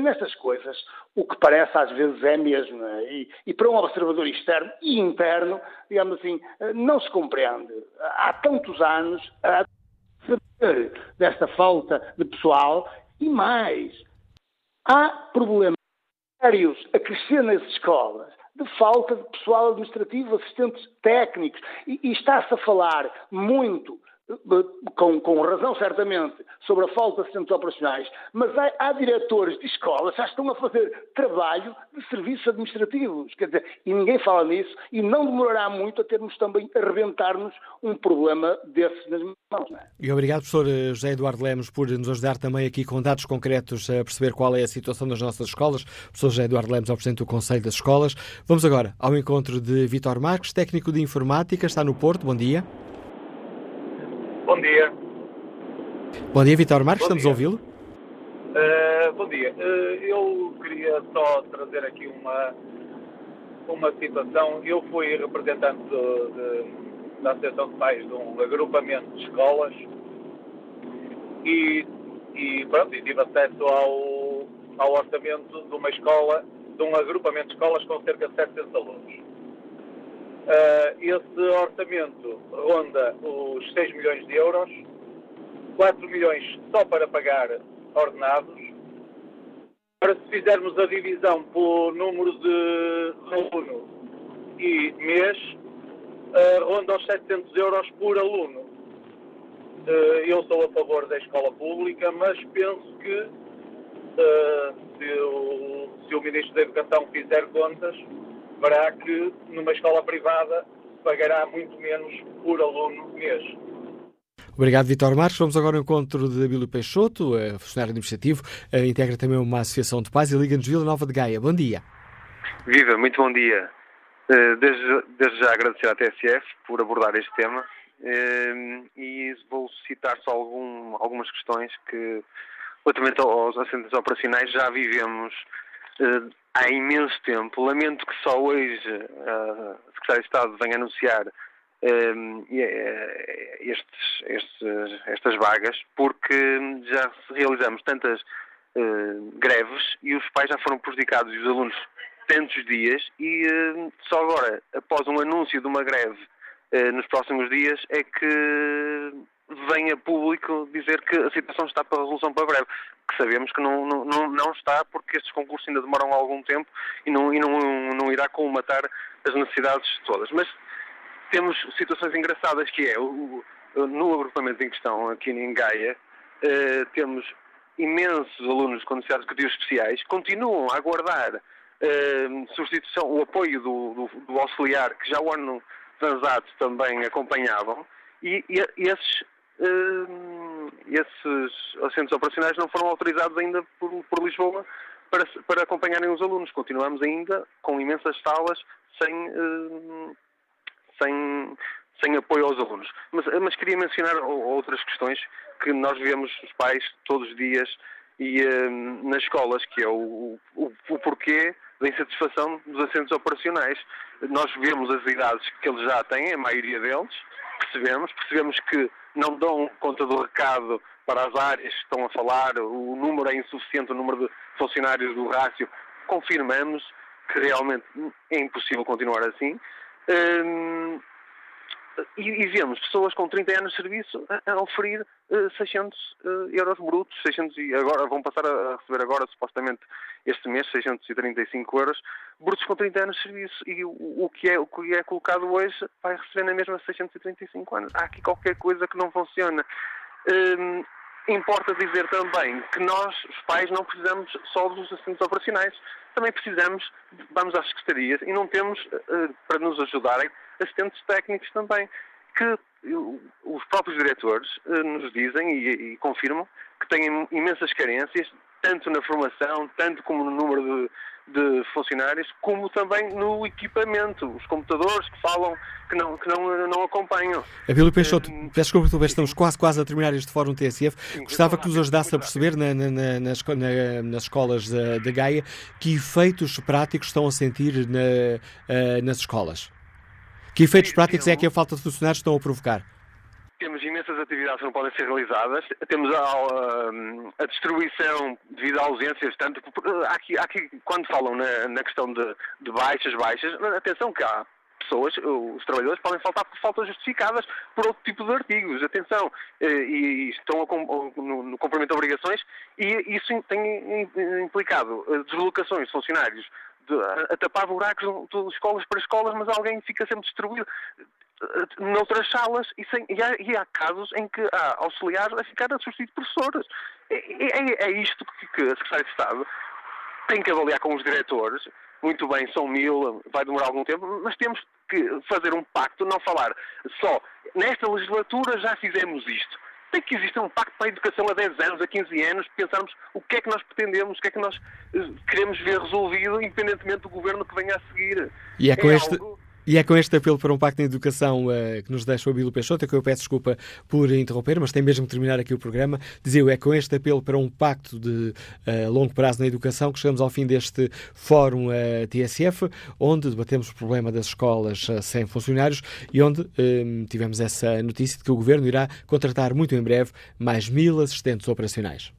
Nessas coisas, o que parece às vezes é mesmo, é? e, e, para um observador externo e interno, digamos assim, não se compreende. Há tantos anos a saber desta falta de pessoal e mais, há problemas sérios a crescer nas escolas de falta de pessoal administrativo, assistentes técnicos, e, e está-se a falar muito com, com, razão certamente, sobre a falta de assistentes operacionais, mas há, há, diretores de escolas que já estão a fazer trabalho de serviços administrativos, quer dizer, e ninguém fala nisso, e não demorará muito a termos também a rebentar-nos um problema desses nas mãos. É? E obrigado, professor José Eduardo Lemos, por nos ajudar também aqui com dados concretos a perceber qual é a situação das nossas escolas. Professor José Eduardo Lemos, ao Presidente do Conselho das Escolas. Vamos agora ao encontro de Vitor Marques, técnico de informática, está no Porto. Bom dia. Bom dia. Bom dia, Vitor Marques, bom estamos dia. a ouvi-lo. Uh, bom dia. Uh, eu queria só trazer aqui uma, uma situação. Eu fui representante de, de, da Associação de Pais de um agrupamento de escolas e, e, pronto, e tive acesso ao, ao orçamento de uma escola, de um agrupamento de escolas com cerca de 700 alunos. Uh, esse orçamento ronda os 6 milhões de euros, 4 milhões só para pagar ordenados. Para se fizermos a divisão por número de aluno e mês, uh, ronda os 700 euros por aluno. Uh, eu sou a favor da escola pública, mas penso que se o, se o Ministro da Educação fizer contas, verá que numa escola privada pagará muito menos por aluno mês. Obrigado, Vitor Marques. Vamos agora ao encontro de Abílio Peixoto, é funcionário administrativo, eh, integra também uma associação de pais e liga-nos Vila Nova de Gaia. Bom dia. Viva, muito bom dia. Eh, desde, desde já agradecer à TSF por abordar este tema e vou citar só algum, algumas questões que, relativamente aos assentamentos operacionais, já vivemos há imenso tempo. Lamento que só hoje a Secretária de Estado venha anunciar um, estes, estes, estas vagas, porque já realizamos tantas uh, greves e os pais já foram prejudicados e os alunos tantos dias e uh, só agora, após um anúncio de uma greve uh, nos próximos dias, é que vem a público dizer que a situação está para resolução para breve, que sabemos que não, não, não está porque estes concursos ainda demoram algum tempo e não, e não, não irá colmatar as necessidades todas. Mas temos situações engraçadas que é, o, no agrupamento em questão, aqui em Gaia, eh, temos imensos alunos com necessidades educativas especiais, continuam a aguardar eh, substituição, o apoio do, do, do, auxiliar, que já o ano transato também acompanhavam, e, e esses esses assentos operacionais não foram autorizados ainda por, por Lisboa para, para, acompanharem os alunos. Continuamos ainda com imensas salas sem, uh, sem, sem apoio aos alunos. Mas, mas, queria mencionar outras questões que nós vemos os pais todos os dias e uh, nas escolas, que é o, o, o porquê da insatisfação dos assentos operacionais. Nós vemos as idades que eles já têm, a maioria deles, percebemos, percebemos que não dão conta do recado para as áreas que estão a falar, o número é insuficiente, o número de funcionários do rácio, confirmamos que realmente é impossível continuar assim. Hum, e, e, vemos pessoas com 30 anos de serviço a, a oferir uh, 600 uh, euros brutos, 600 e agora vão passar a, receber agora supostamente este mês 635 euros brutos com 30 anos de serviço e o, o, que é o que é colocado hoje vai receber na mesma 635 anos. Há aqui qualquer coisa que não funciona. Um, importa dizer também que nós, os pais, não precisamos só dos assuntos operacionais. Também precisamos, vamos às secretarias e não temos, uh, para nos ajudarem, assistentes técnicos também, que os próprios diretores uh, nos dizem e, e, confirmam que têm imensas carências, tanto na formação, tanto como no número de, de funcionários, como também no equipamento, os computadores que falam que não, que não, não acompanham. Abílio Peixoto, uh, peço desculpa, estamos quase, quase a terminar este fórum TSF. Sim, Gostava que nos ajudasse a perceber na, na, na, nas, nas escolas da Gaia que efeitos práticos estão a sentir uh, nas escolas. Que efeitos práticos é que a falta de funcionários estão a provocar? Temos imensas atividades que não podem ser realizadas. Temos a, a, a destruição devido a ausências, tanto aqui, aqui quando falam na, na questão de, de, baixas, baixas, atenção que há pessoas, os trabalhadores podem faltar por faltas justificadas por outro tipo de artigos. Atenção, eh, e, estão a, no, no cumprimento de obrigações e isso tem implicado eh, deslocações de funcionários de, a, tapar buracos de escolas para escolas, mas alguém fica sempre destruído noutras salas e, sem, e, há, e, há, casos em que há auxiliares a ficar a substituir professores. É, é, é, isto que, que a Secretaria de Estado tem que avaliar com os diretores. Muito bem, são mil, vai demorar algum tempo, mas temos que fazer um pacto, não falar só nesta legislatura já fizemos isto. Tem que existir um pacto para a educação a 10 anos, a 15 anos, pensarmos o que é que nós pretendemos, o que é que nós eh, queremos ver resolvido, independentemente do governo que venha a seguir. E é com é este. Algo e é com este apelo para um pacto de educação uh, que nos deixa o Abílio Peixoto, que eu peço desculpa por interromper, mas tem mesmo que terminar aqui o programa. Dizia é com este apelo para um pacto de uh, longo prazo na educação que chegamos ao fim deste Fórum uh, eh, TSF, onde debatemos o problema das escolas sem funcionários e onde tivemos essa notícia de que o Governo irá contratar muito em breve mais mil assistentes operacionais.